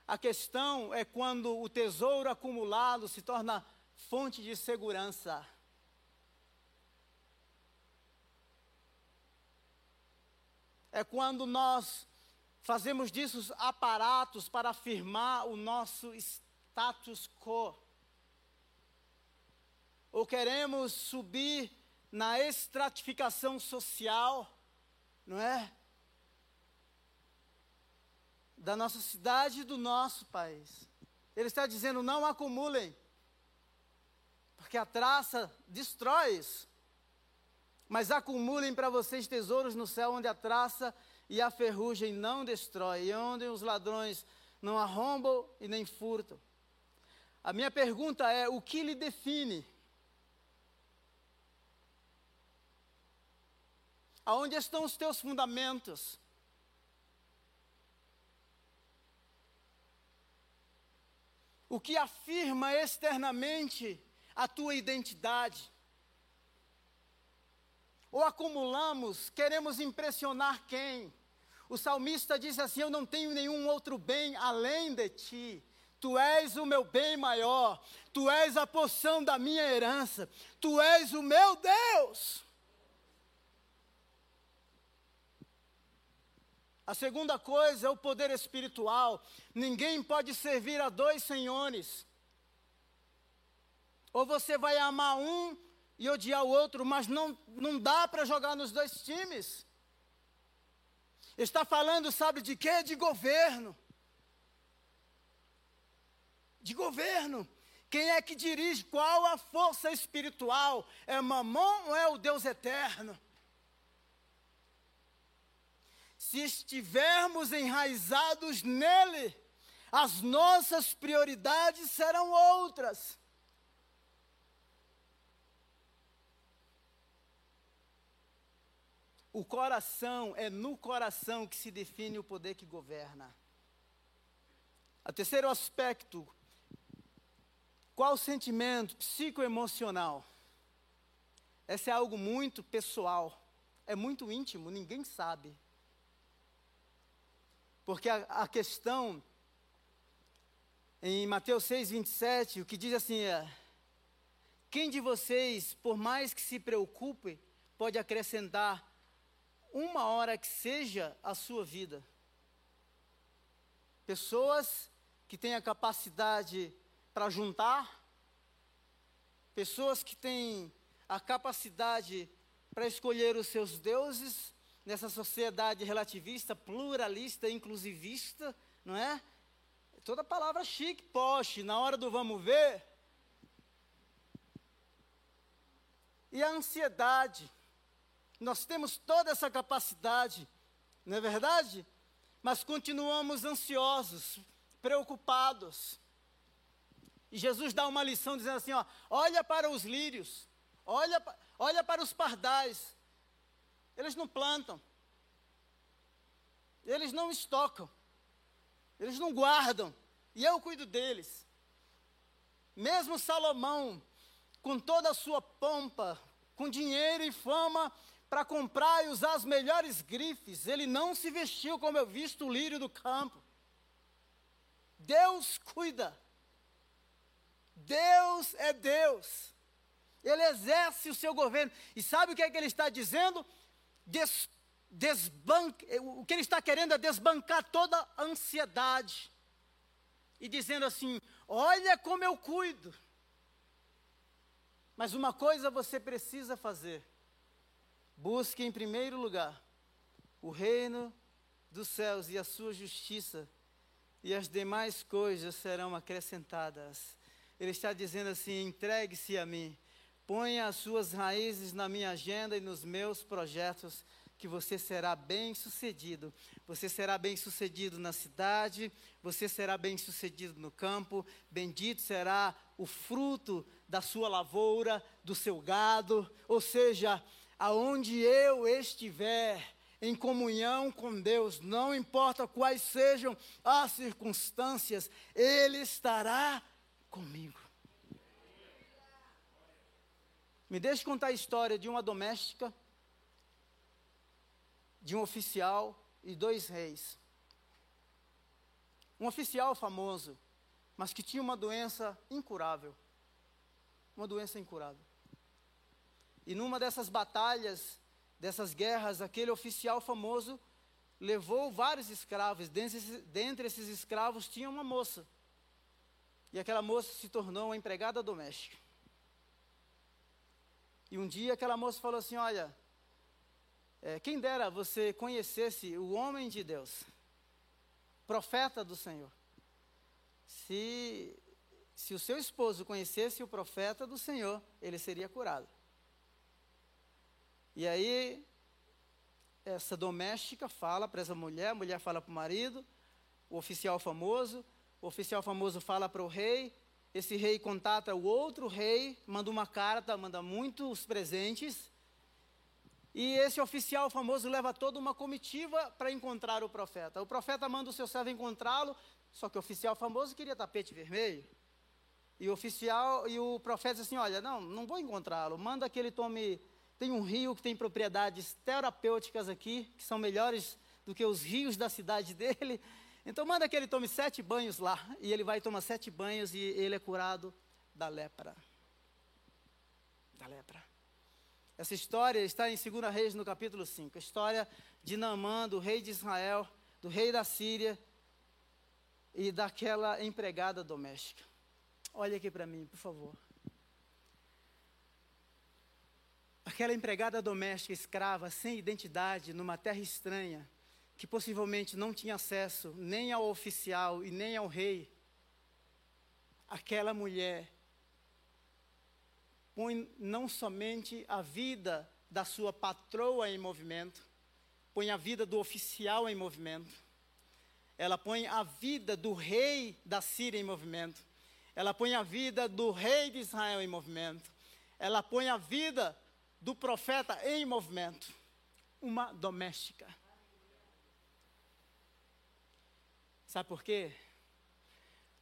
A: A questão é quando o tesouro acumulado se torna fonte de segurança. É quando nós fazemos disso aparatos para afirmar o nosso status quo. Ou queremos subir na estratificação social, não é? Da nossa cidade e do nosso país. Ele está dizendo: não acumulem, porque a traça destrói isso. Mas acumulem para vocês tesouros no céu, onde a traça e a ferrugem não destrói, e onde os ladrões não arrombam e nem furtam. A minha pergunta é: o que lhe define? Aonde estão os teus fundamentos? O que afirma externamente a tua identidade? Ou acumulamos, queremos impressionar quem? O salmista disse assim: Eu não tenho nenhum outro bem além de ti. Tu és o meu bem maior, tu és a porção da minha herança, tu és o meu Deus. A segunda coisa é o poder espiritual. Ninguém pode servir a dois senhores. Ou você vai amar um e odiar o outro, mas não, não dá para jogar nos dois times. Está falando, sabe de quê? De governo. De governo. Quem é que dirige? Qual a força espiritual? É Mamon ou é o Deus eterno? se estivermos enraizados nele, as nossas prioridades serão outras. O coração, é no coração que se define o poder que governa. O terceiro aspecto, qual o sentimento psicoemocional? Esse é algo muito pessoal, é muito íntimo, ninguém sabe. Porque a, a questão, em Mateus 6, 27, o que diz assim é: Quem de vocês, por mais que se preocupe, pode acrescentar uma hora que seja a sua vida? Pessoas que têm a capacidade para juntar, pessoas que têm a capacidade para escolher os seus deuses, nessa sociedade relativista, pluralista, inclusivista, não é? Toda palavra chique, poste, na hora do vamos ver. E a ansiedade. Nós temos toda essa capacidade, não é verdade? Mas continuamos ansiosos, preocupados. E Jesus dá uma lição dizendo assim: ó, olha para os lírios, olha, olha para os pardais, eles não plantam. Eles não estocam. Eles não guardam. E eu cuido deles. Mesmo Salomão, com toda a sua pompa, com dinheiro e fama para comprar e usar as melhores grifes, ele não se vestiu como eu visto o lírio do campo. Deus cuida. Deus é Deus. Ele exerce o seu governo. E sabe o que é que ele está dizendo? des, eh, o que ele está querendo é desbancar toda a ansiedade. E dizendo assim: olha como eu cuido. Mas uma coisa você precisa fazer: busque em primeiro lugar o reino dos céus e a sua justiça, e as demais coisas serão acrescentadas. Ele está dizendo assim: entregue-se a mim. Ponha as suas raízes na minha agenda e nos meus projetos, que você será bem sucedido. Você será bem sucedido na cidade, você será bem sucedido no campo, bendito será o fruto da sua lavoura, do seu gado, ou seja, aonde eu estiver, em comunhão com Deus, não importa quais sejam as circunstâncias, Ele estará comigo. Me deixe contar a história de uma doméstica, de um oficial e dois reis. Um oficial famoso, mas que tinha uma doença incurável. Uma doença incurável. E numa dessas batalhas, dessas guerras, aquele oficial famoso levou vários escravos. Dentre, esses escravos tinha uma moça. E aquela moça se tornou uma empregada doméstica. E um dia aquela moça falou assim: Olha, é, quem dera você conhecesse o homem de Deus, profeta do Senhor. Se, se o seu esposo conhecesse o profeta do Senhor, ele seria curado. E aí, essa doméstica fala para essa mulher, a mulher fala para o marido, o oficial famoso, o oficial famoso fala para o rei, esse rei contata o outro rei, manda uma carta, manda muitos presentes, e esse oficial famoso leva toda uma comitiva para encontrar o profeta. O profeta manda o seu servo encontrá-lo, só que o oficial famoso queria tapete vermelho. E o oficial e o profeta diz assim: Olha, não, não vou encontrá-lo. Manda que ele tome tem um rio que tem propriedades terapêuticas aqui, que são melhores do que os rios da cidade dele. Então manda que ele tome sete banhos lá. E ele vai tomar sete banhos e ele é curado da lepra. Da lepra. Essa história está em 2 Reis, no capítulo 5. A história de Naamã, do rei de Israel, do rei da Síria e daquela empregada doméstica. Olha aqui para mim, por favor. Aquela empregada doméstica escrava, sem identidade, numa terra estranha, que possivelmente não tinha acesso nem ao oficial e nem ao rei. Aquela mulher põe não somente a vida da sua patroa em movimento, põe a vida do oficial em movimento, ela põe a vida do rei da Síria em movimento, ela põe a vida do rei de Israel em movimento, ela põe a vida do profeta em movimento, uma doméstica. Sabe por quê?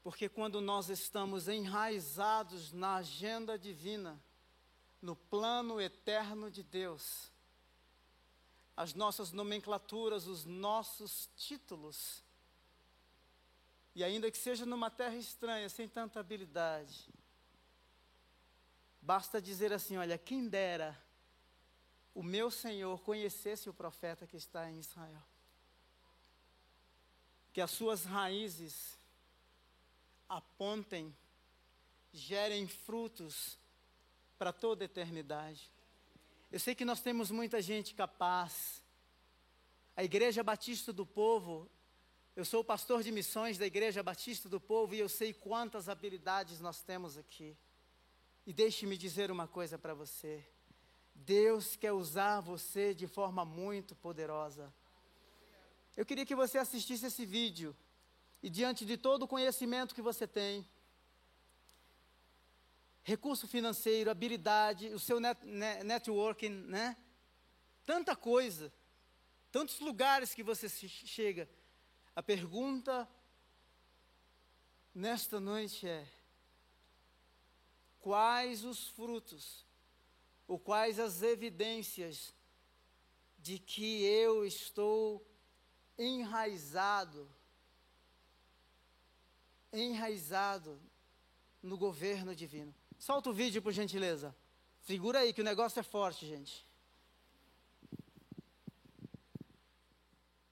A: Porque quando nós estamos enraizados na agenda divina, no plano eterno de Deus, as nossas nomenclaturas, os nossos títulos, e ainda que seja numa terra estranha, sem tanta habilidade, basta dizer assim: olha, quem dera o meu Senhor conhecesse o profeta que está em Israel. Que as suas raízes apontem, gerem frutos para toda a eternidade. Eu sei que nós temos muita gente capaz. A Igreja Batista do Povo, eu sou o pastor de missões da Igreja Batista do Povo e eu sei quantas habilidades nós temos aqui. E deixe-me dizer uma coisa para você. Deus quer usar você de forma muito poderosa. Eu queria que você assistisse esse vídeo e, diante de todo o conhecimento que você tem, recurso financeiro, habilidade, o seu net, net, networking, né? Tanta coisa, tantos lugares que você chega. A pergunta nesta noite é: quais os frutos ou quais as evidências de que eu estou enraizado, enraizado no governo divino. Solta o vídeo, por gentileza. Segura aí que o negócio é forte, gente.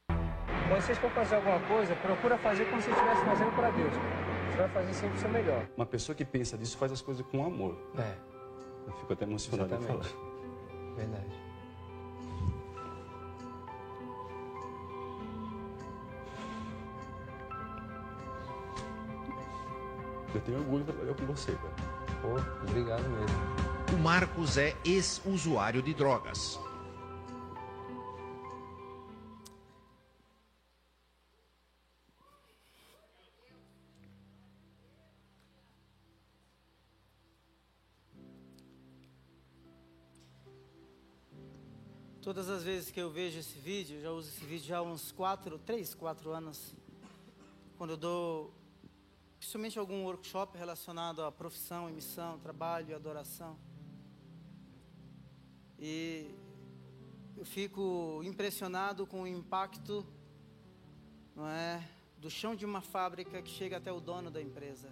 B: Quando vocês for fazer alguma coisa, procura fazer como se estivesse fazendo para Deus. Você vai fazer sempre o seu melhor.
C: Uma pessoa que pensa disso faz as coisas com amor.
B: É.
C: Eu fico até emocionado
B: Exatamente.
C: em falar.
B: Verdade.
C: Eu tenho orgulho de trabalhar com você, cara.
B: Pô, obrigado mesmo.
D: O Marcos é ex-usuário de drogas.
A: Todas as vezes que eu vejo esse vídeo, já uso esse vídeo já há uns 4, 3, 4 anos, quando eu dou, principalmente algum workshop relacionado à profissão, missão, trabalho e adoração. E eu fico impressionado com o impacto, não é, do chão de uma fábrica que chega até o dono da empresa.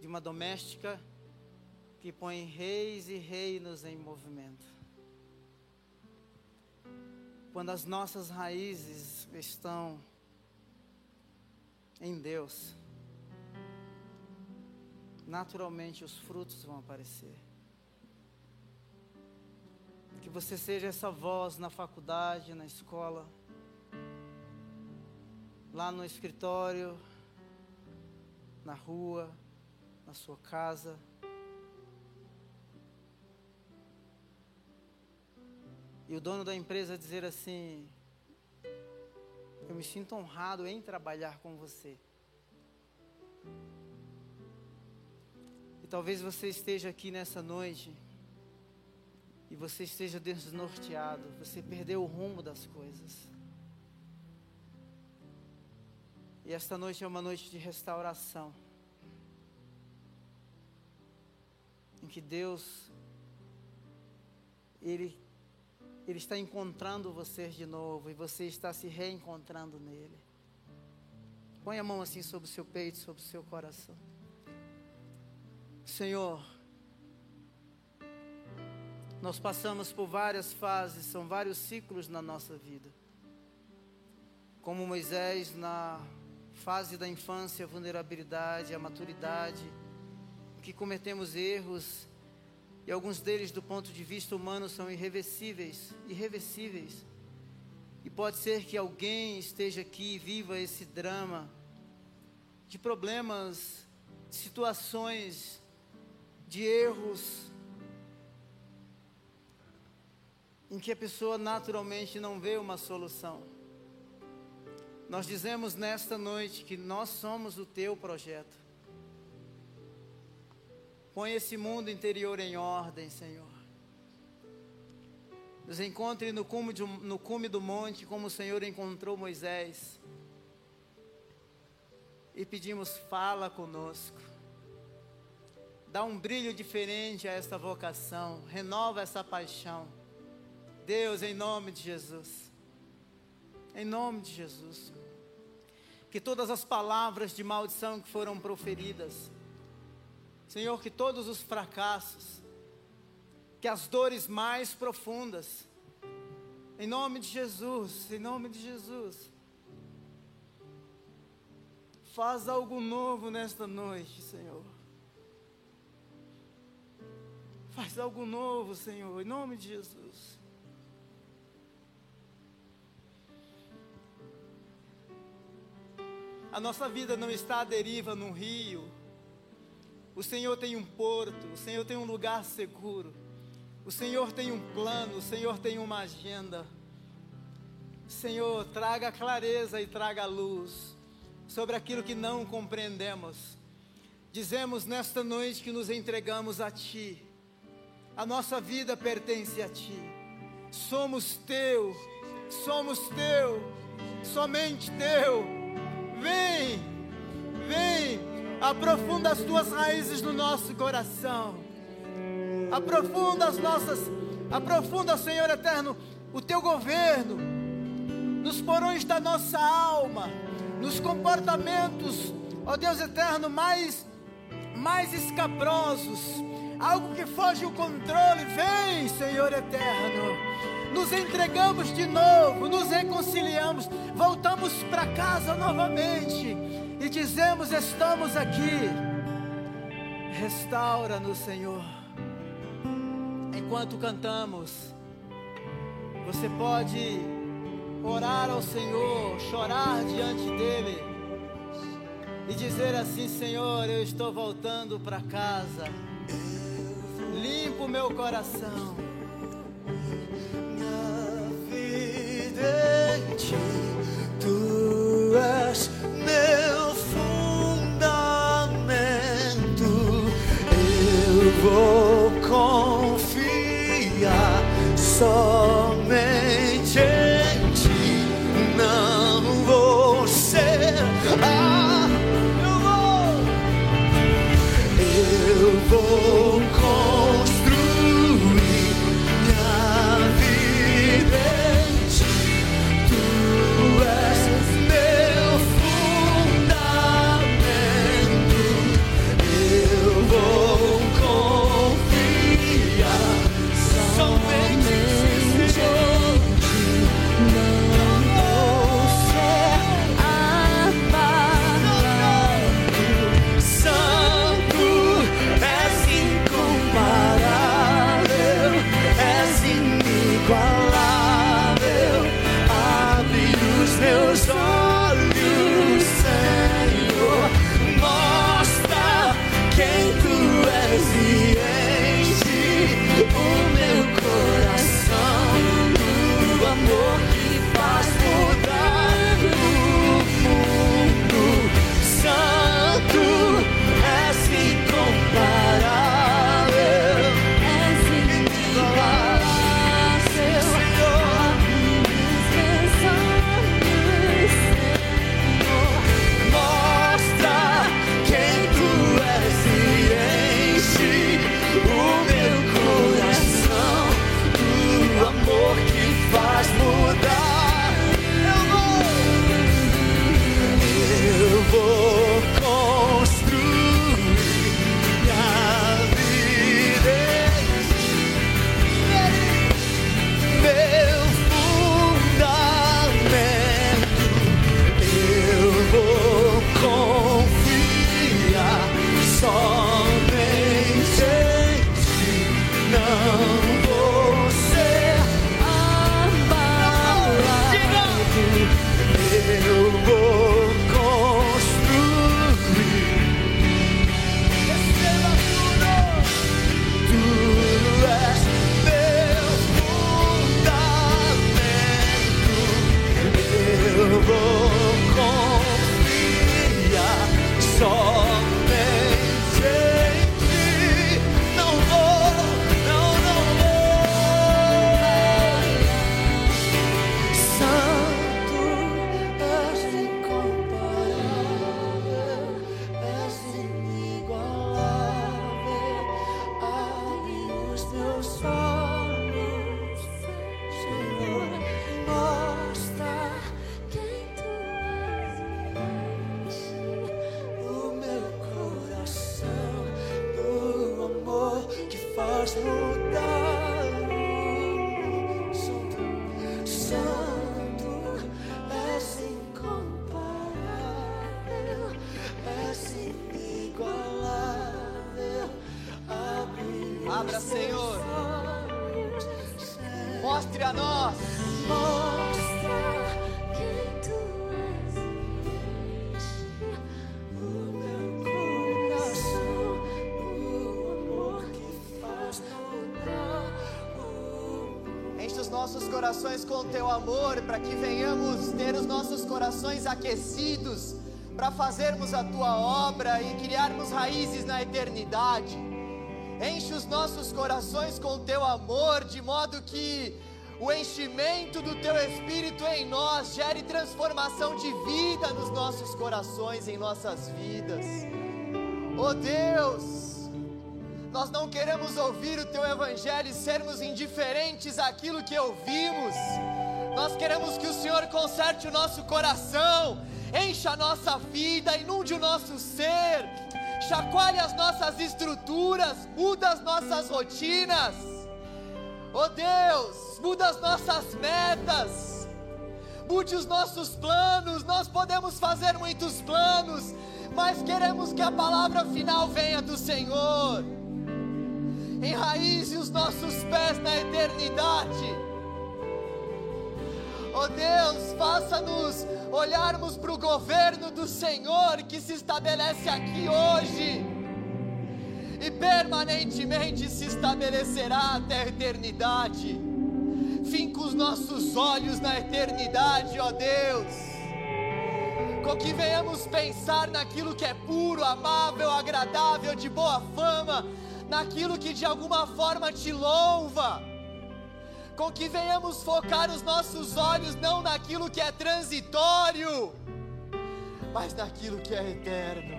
A: De uma doméstica que põe reis e reinos em movimento. Quando as nossas raízes estão em Deus, naturalmente os frutos vão aparecer. Que você seja essa voz na faculdade, na escola, lá no escritório, na rua, na sua casa. E o dono da empresa dizer assim: Eu me sinto honrado em trabalhar com você. E talvez você esteja aqui nessa noite e você esteja desnorteado, você perdeu o rumo das coisas. E esta noite é uma noite de restauração. Em que Deus ele ele está encontrando você de novo e você está se reencontrando nele. Põe a mão assim sobre o seu peito, sobre o seu coração. Senhor, nós passamos por várias fases, são vários ciclos na nossa vida. Como Moisés na fase da infância, a vulnerabilidade, a maturidade, que cometemos erros e alguns deles do ponto de vista humano são irreversíveis, irreversíveis. E pode ser que alguém esteja aqui e viva esse drama de problemas, de situações, de erros em que a pessoa naturalmente não vê uma solução. Nós dizemos nesta noite que nós somos o teu projeto. Põe esse mundo interior em ordem, Senhor. Nos encontre no cume, de, no cume do monte, como o Senhor encontrou Moisés. E pedimos, fala conosco. Dá um brilho diferente a esta vocação. Renova essa paixão. Deus, em nome de Jesus. Em nome de Jesus. Que todas as palavras de maldição que foram proferidas, Senhor, que todos os fracassos, que as dores mais profundas, em nome de Jesus, em nome de Jesus, faz algo novo nesta noite, Senhor. Faz algo novo, Senhor, em nome de Jesus. A nossa vida não está à deriva num rio. O Senhor tem um porto, o Senhor tem um lugar seguro. O Senhor tem um plano, o Senhor tem uma agenda. Senhor, traga clareza e traga luz sobre aquilo que não compreendemos. Dizemos nesta noite que nos entregamos a Ti. A nossa vida pertence a Ti. Somos Teu, somos Teu, somente Teu. Vem, vem, aprofunda as tuas raízes no nosso coração. Aprofunda as nossas, aprofunda, Senhor eterno, o teu governo. Nos porões da nossa alma, nos comportamentos, ó Deus eterno, mais mais escabrosos, algo que foge o controle. Vem, Senhor eterno. Nos entregamos de novo, nos reconciliamos, voltamos para casa novamente e dizemos: Estamos aqui. Restaura-nos, Senhor. Enquanto cantamos, você pode orar ao Senhor, chorar diante dEle e dizer assim: Senhor, eu estou voltando para casa. Limpo meu coração
E: evidente, tu
F: aquecidos, para fazermos a tua obra e criarmos raízes na eternidade. Enche os nossos corações com o teu amor, de modo que o enchimento do teu espírito em nós gere transformação de vida nos nossos corações, em nossas vidas. Oh Deus, nós não queremos ouvir o teu evangelho e sermos indiferentes àquilo que ouvimos. Nós queremos que o Senhor conserte o nosso coração, encha a nossa vida, inunde o nosso ser, chacoalhe as nossas estruturas, muda as nossas rotinas. Oh Deus, muda as nossas metas, mude os nossos planos. Nós podemos fazer muitos planos, mas queremos que a palavra final venha do Senhor enraize os nossos pés na eternidade. Oh Deus, faça-nos olharmos para o governo do Senhor que se estabelece aqui hoje e permanentemente se estabelecerá até a eternidade. Finca os nossos olhos na eternidade, ó Deus. Com que venhamos pensar naquilo que é puro, amável, agradável, de boa fama, naquilo que de alguma forma te louva. Com que venhamos focar os nossos olhos não naquilo que é transitório, mas naquilo que é eterno.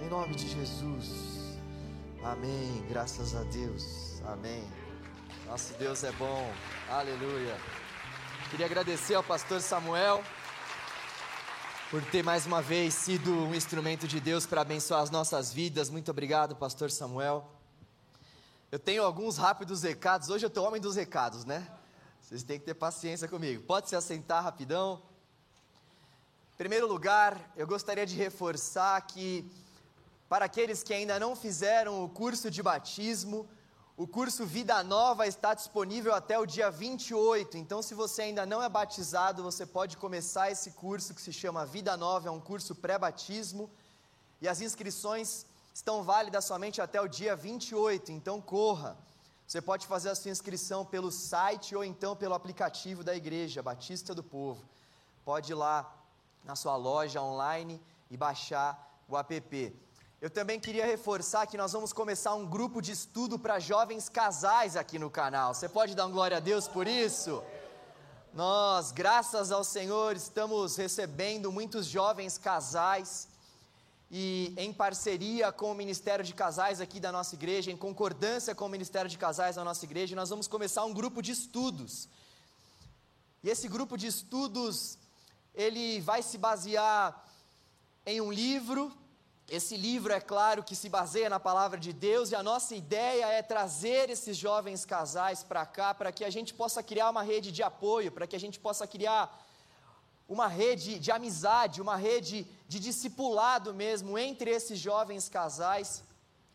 F: Em nome de Jesus. Amém. Graças a Deus. Amém. Nosso Deus é bom. Aleluia. Queria agradecer ao pastor Samuel por ter mais uma vez sido um instrumento de Deus para abençoar as nossas vidas. Muito obrigado, pastor Samuel. Eu tenho alguns rápidos recados. Hoje eu estou homem dos recados, né? Vocês têm que ter paciência comigo. Pode se assentar rapidão. Em primeiro lugar, eu gostaria de reforçar que para aqueles que ainda não fizeram o curso de batismo, o curso Vida Nova está disponível até o dia 28. Então, se você ainda não é batizado, você pode começar esse curso que se chama Vida Nova, é um curso pré-batismo. E as inscrições estão válidas somente até o dia 28, então corra. Você pode fazer a sua inscrição pelo site ou então pelo aplicativo da igreja, Batista do Povo. Pode ir lá na sua loja online e baixar o app. Eu também queria reforçar que nós vamos começar um grupo de estudo para jovens casais aqui no canal. Você pode dar um glória a Deus por isso? Nós, graças ao Senhor, estamos recebendo muitos jovens casais e em parceria com o Ministério de Casais aqui da nossa igreja, em concordância com o Ministério de Casais da nossa igreja, nós vamos começar um grupo de estudos. E esse grupo de estudos, ele vai se basear em um livro. Esse livro, é claro, que se baseia na palavra de Deus, e a nossa ideia é trazer esses jovens casais para cá, para que a gente possa criar uma rede de apoio, para que a gente possa criar uma rede de amizade, uma rede de discipulado mesmo entre esses jovens casais,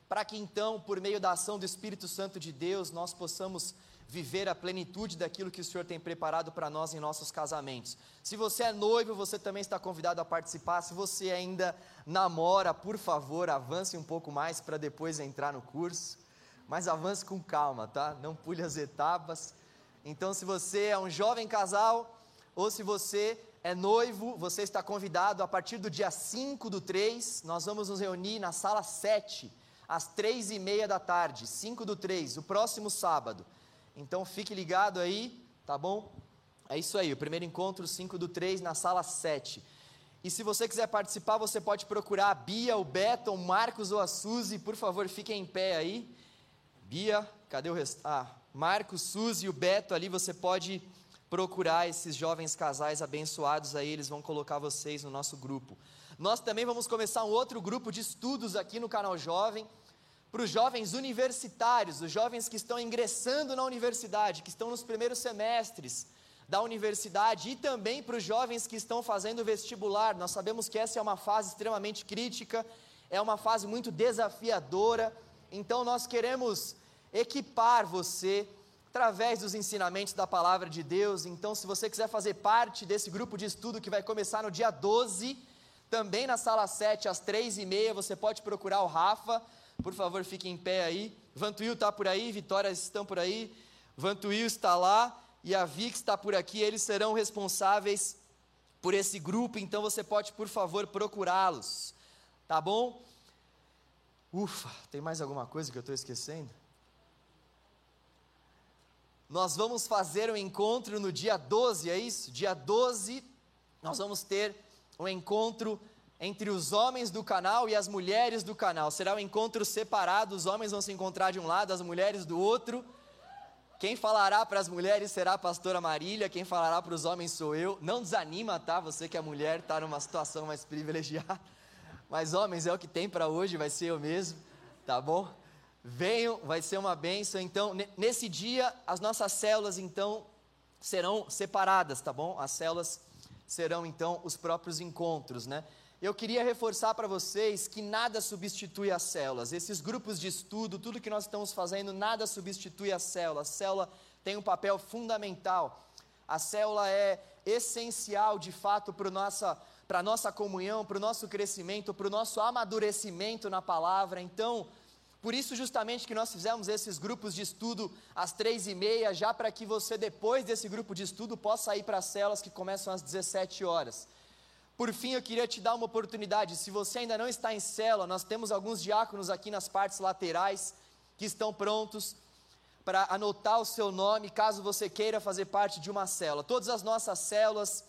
F: para que então, por meio da ação do Espírito Santo de Deus, nós possamos viver a plenitude daquilo que o Senhor tem preparado para nós em nossos casamentos. Se você é noivo, você também está convidado a participar. Se você ainda namora, por favor, avance um pouco mais para depois entrar no curso. Mas avance com calma, tá? Não pule as etapas. Então, se você é um jovem casal, ou se você é noivo, você está convidado a partir do dia 5 do 3, nós vamos nos reunir na sala 7, às 3 e meia da tarde, 5 do 3, o próximo sábado. Então fique ligado aí, tá bom? É isso aí, o primeiro encontro 5 do 3 na sala 7. E se você quiser participar, você pode procurar a Bia, o Beto, o Marcos ou a Suzy, por favor, fiquem em pé aí. Bia, cadê o resto? Ah, Marcos, Suzy e o Beto ali, você pode procurar esses jovens casais abençoados aí, eles vão colocar vocês no nosso grupo. Nós também vamos começar um outro grupo de estudos aqui no canal Jovem, para os jovens universitários, os jovens que estão ingressando na universidade, que estão nos primeiros semestres da universidade e também para os jovens que estão fazendo vestibular. Nós sabemos que essa é uma fase extremamente crítica, é uma fase muito desafiadora Então nós queremos equipar você através dos ensinamentos da palavra de Deus. Então, se você quiser fazer parte desse grupo de estudo que vai começar no dia 12, também na sala 7, às 3h30, você pode procurar o Rafa. Por favor, fique em pé aí. Vantuil está por aí, Vitória estão por aí. Vantuil está lá e a Vix está por aqui. Eles serão responsáveis por esse grupo, então você pode, por favor, procurá-los. Tá bom? Ufa, tem mais alguma coisa que eu estou esquecendo? Nós vamos fazer um encontro no dia 12, é isso? Dia 12, nós vamos ter um encontro entre os homens do canal e as mulheres do canal. Será um encontro separado, os homens vão se encontrar de um lado, as mulheres do outro. Quem falará para as mulheres será a pastora Marília, quem falará para os homens sou eu. Não desanima, tá? Você que é mulher, está numa situação mais privilegiada. Mas homens, é o que tem para hoje, vai ser eu mesmo, tá bom? Venham, vai ser uma bênção. Então, ne- nesse dia, as nossas células, então, serão separadas, tá bom? As células serão, então, os próprios encontros, né? Eu queria reforçar para vocês que nada substitui as células. Esses grupos de estudo, tudo que nós estamos fazendo, nada substitui a célula. A célula tem um papel fundamental. A célula é essencial, de fato, para a nossa, para nossa comunhão, para o nosso crescimento, para o nosso amadurecimento na palavra. Então, por isso, justamente, que nós fizemos esses grupos de estudo às três e meia, já para que você, depois desse grupo de estudo, possa ir para as células que começam às 17 horas. Por fim, eu queria te dar uma oportunidade. Se você ainda não está em célula, nós temos alguns diáconos aqui nas partes laterais que estão prontos para anotar o seu nome, caso você queira fazer parte de uma célula. Todas as nossas células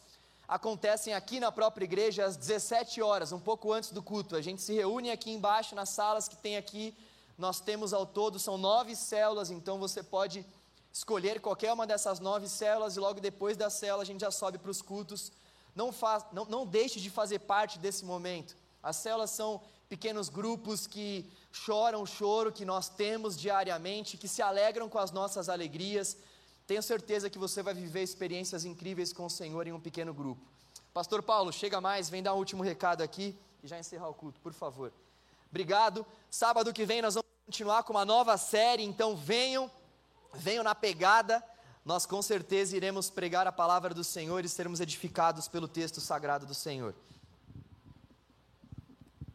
F: acontecem aqui na própria igreja às 17 horas, um pouco antes do culto. A gente se reúne aqui embaixo nas salas que tem aqui. Nós temos ao todo, são nove células, então você pode escolher qualquer uma dessas nove células e logo depois da célula a gente já sobe para os cultos. Não, faz, não, não deixe de fazer parte desse momento. As células são pequenos grupos que choram o choro que nós temos diariamente, que se alegram com as nossas alegrias. Tenho certeza que você vai viver experiências incríveis com o Senhor em um pequeno grupo. Pastor Paulo, chega mais, vem dar um último recado aqui e já encerrar o culto, por favor. Obrigado. Sábado que vem nós vamos continuar com uma nova série, então venham, venham na pegada. Nós com certeza iremos pregar a palavra do Senhor e sermos edificados pelo texto sagrado do Senhor.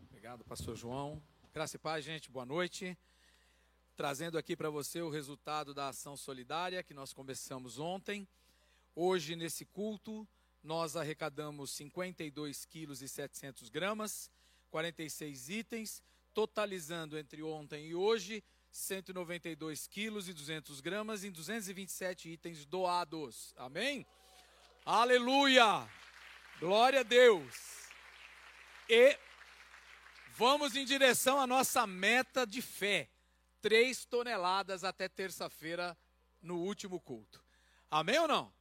G: Obrigado, pastor João. Graça e paz, gente, boa noite. Trazendo aqui para você o resultado da ação solidária que nós começamos ontem. Hoje, nesse culto, nós arrecadamos 52 quilos e 700 gramas, 46 itens, totalizando entre ontem e hoje 192 quilos e 200 gramas em 227 itens doados. Amém? Aleluia! Glória a Deus! E Vamos em direção à nossa meta de fé. Três toneladas até terça-feira no último culto. Amém ou não?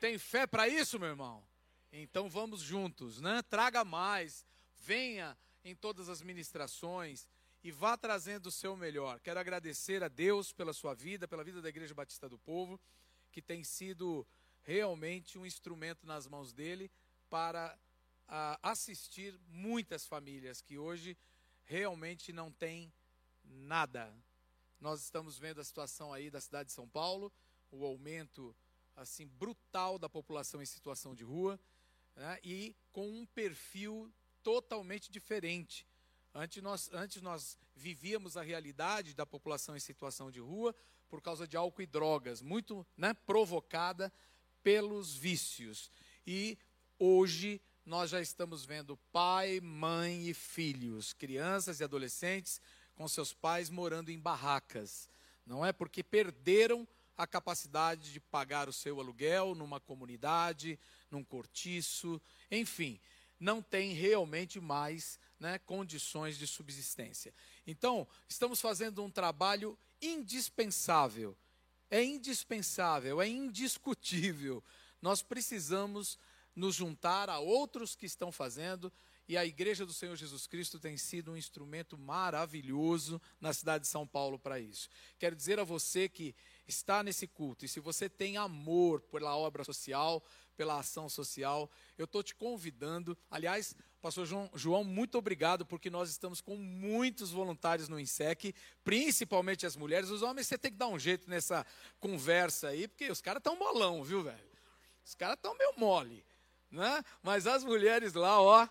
G: Tem fé para isso, meu irmão? Então vamos juntos, né? Traga mais, venha em todas as ministrações e vá trazendo o seu melhor. Quero agradecer a Deus pela sua vida, pela vida da Igreja Batista do Povo, que tem sido realmente um instrumento nas mãos dele para a assistir muitas famílias que hoje realmente não têm nada. Nós estamos vendo a situação aí da cidade de São Paulo, o aumento assim brutal da população em situação de rua, né, e com um perfil totalmente diferente. Antes nós, antes nós vivíamos a realidade da população em situação de rua por causa de álcool e drogas, muito né, provocada pelos vícios. E hoje nós já estamos vendo pai, mãe e filhos, crianças e adolescentes com seus pais morando em barracas. Não é porque perderam a capacidade de pagar o seu aluguel numa comunidade, num cortiço, enfim, não tem realmente mais né, condições de subsistência. Então, estamos fazendo um trabalho indispensável. É indispensável, é indiscutível. Nós precisamos nos juntar a outros que estão fazendo, e a Igreja do Senhor Jesus Cristo tem sido um instrumento maravilhoso na cidade de São Paulo para isso. Quero dizer a você que está nesse culto, e se você tem amor pela obra social, pela ação social. Eu estou te convidando. Aliás, Pastor João, João, muito obrigado, porque nós estamos com muitos voluntários no INSEC, principalmente as mulheres. Os homens, você tem que dar um jeito nessa conversa aí, porque os caras estão molão, viu, velho? Os caras estão meio mole, né? Mas as mulheres lá, ó,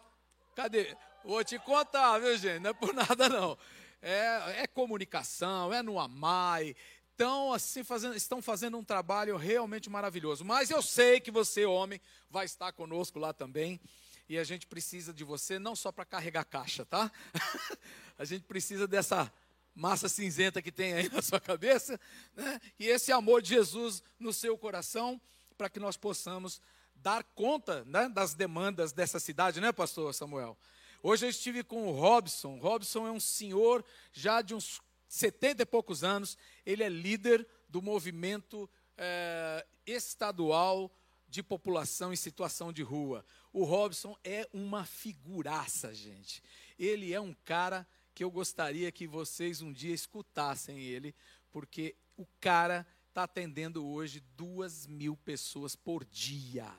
G: cadê? Vou te contar, viu, gente? Não é por nada, não. É, é comunicação, é no AMAI, estão assim fazendo, estão fazendo um trabalho realmente maravilhoso. Mas eu sei que você, homem, vai estar conosco lá também. E a gente precisa de você não só para carregar caixa, tá? a gente precisa dessa massa cinzenta que tem aí na sua cabeça, né? E esse amor de Jesus no seu coração, para que nós possamos dar conta né, das demandas dessa cidade, né, pastor Samuel? Hoje eu estive com o Robson. Robson é um senhor já de uns 70 e poucos anos. Ele é líder do movimento eh, estadual de população em situação de rua. O Robson é uma figuraça, gente. Ele é um cara que eu gostaria que vocês um dia escutassem ele, porque o cara está atendendo hoje duas mil pessoas por dia.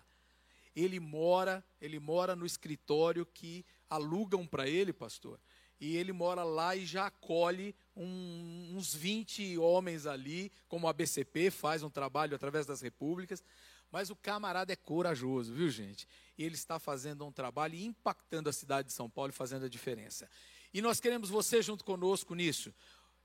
G: Ele mora, ele mora no escritório que alugam para ele, pastor. E ele mora lá e já acolhe um, uns 20 homens ali, como a BCP faz um trabalho através das repúblicas. Mas o camarada é corajoso, viu, gente? E ele está fazendo um trabalho impactando a cidade de São Paulo e fazendo a diferença. E nós queremos você junto conosco nisso.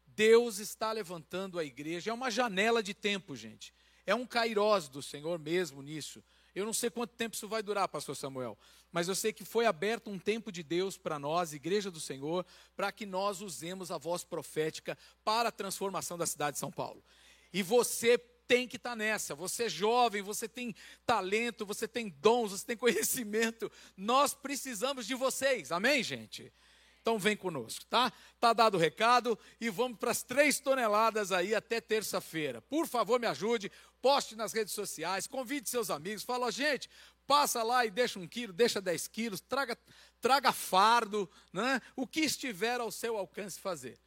G: Deus está levantando a igreja, é uma janela de tempo, gente. É um kairós do Senhor mesmo nisso. Eu não sei quanto tempo isso vai durar, pastor Samuel, mas eu sei que foi aberto um tempo de Deus para nós, igreja do Senhor, para que nós usemos a voz profética para a transformação da cidade de São Paulo. E você tem que estar nessa. Você é jovem, você tem talento, você tem dons, você tem conhecimento. Nós precisamos de vocês. Amém, gente? Então vem conosco, tá? Tá dado o recado e vamos para as três toneladas aí até terça-feira. Por favor, me ajude, poste nas redes sociais, convide seus amigos, fala, ó, gente, passa lá e deixa um quilo, deixa dez quilos, traga, traga fardo, né? O que estiver ao seu alcance fazer.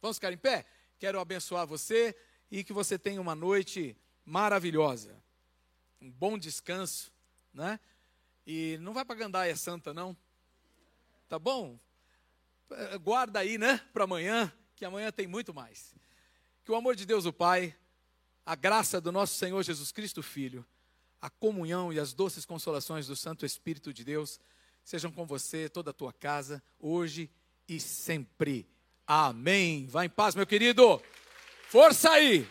G: Vamos ficar em pé? Quero abençoar você e que você tenha uma noite maravilhosa, um bom descanso, né? E não vai para Gandaia Santa, não. Tá bom? Eh, Guarda aí, né, para amanhã, que amanhã tem muito mais. Que o amor de Deus, o Pai, a graça do nosso Senhor Jesus Cristo, Filho, a comunhão e as doces consolações do Santo Espírito de Deus sejam com você, toda a tua casa, hoje e sempre. Amém. Vá em paz, meu querido. Força aí!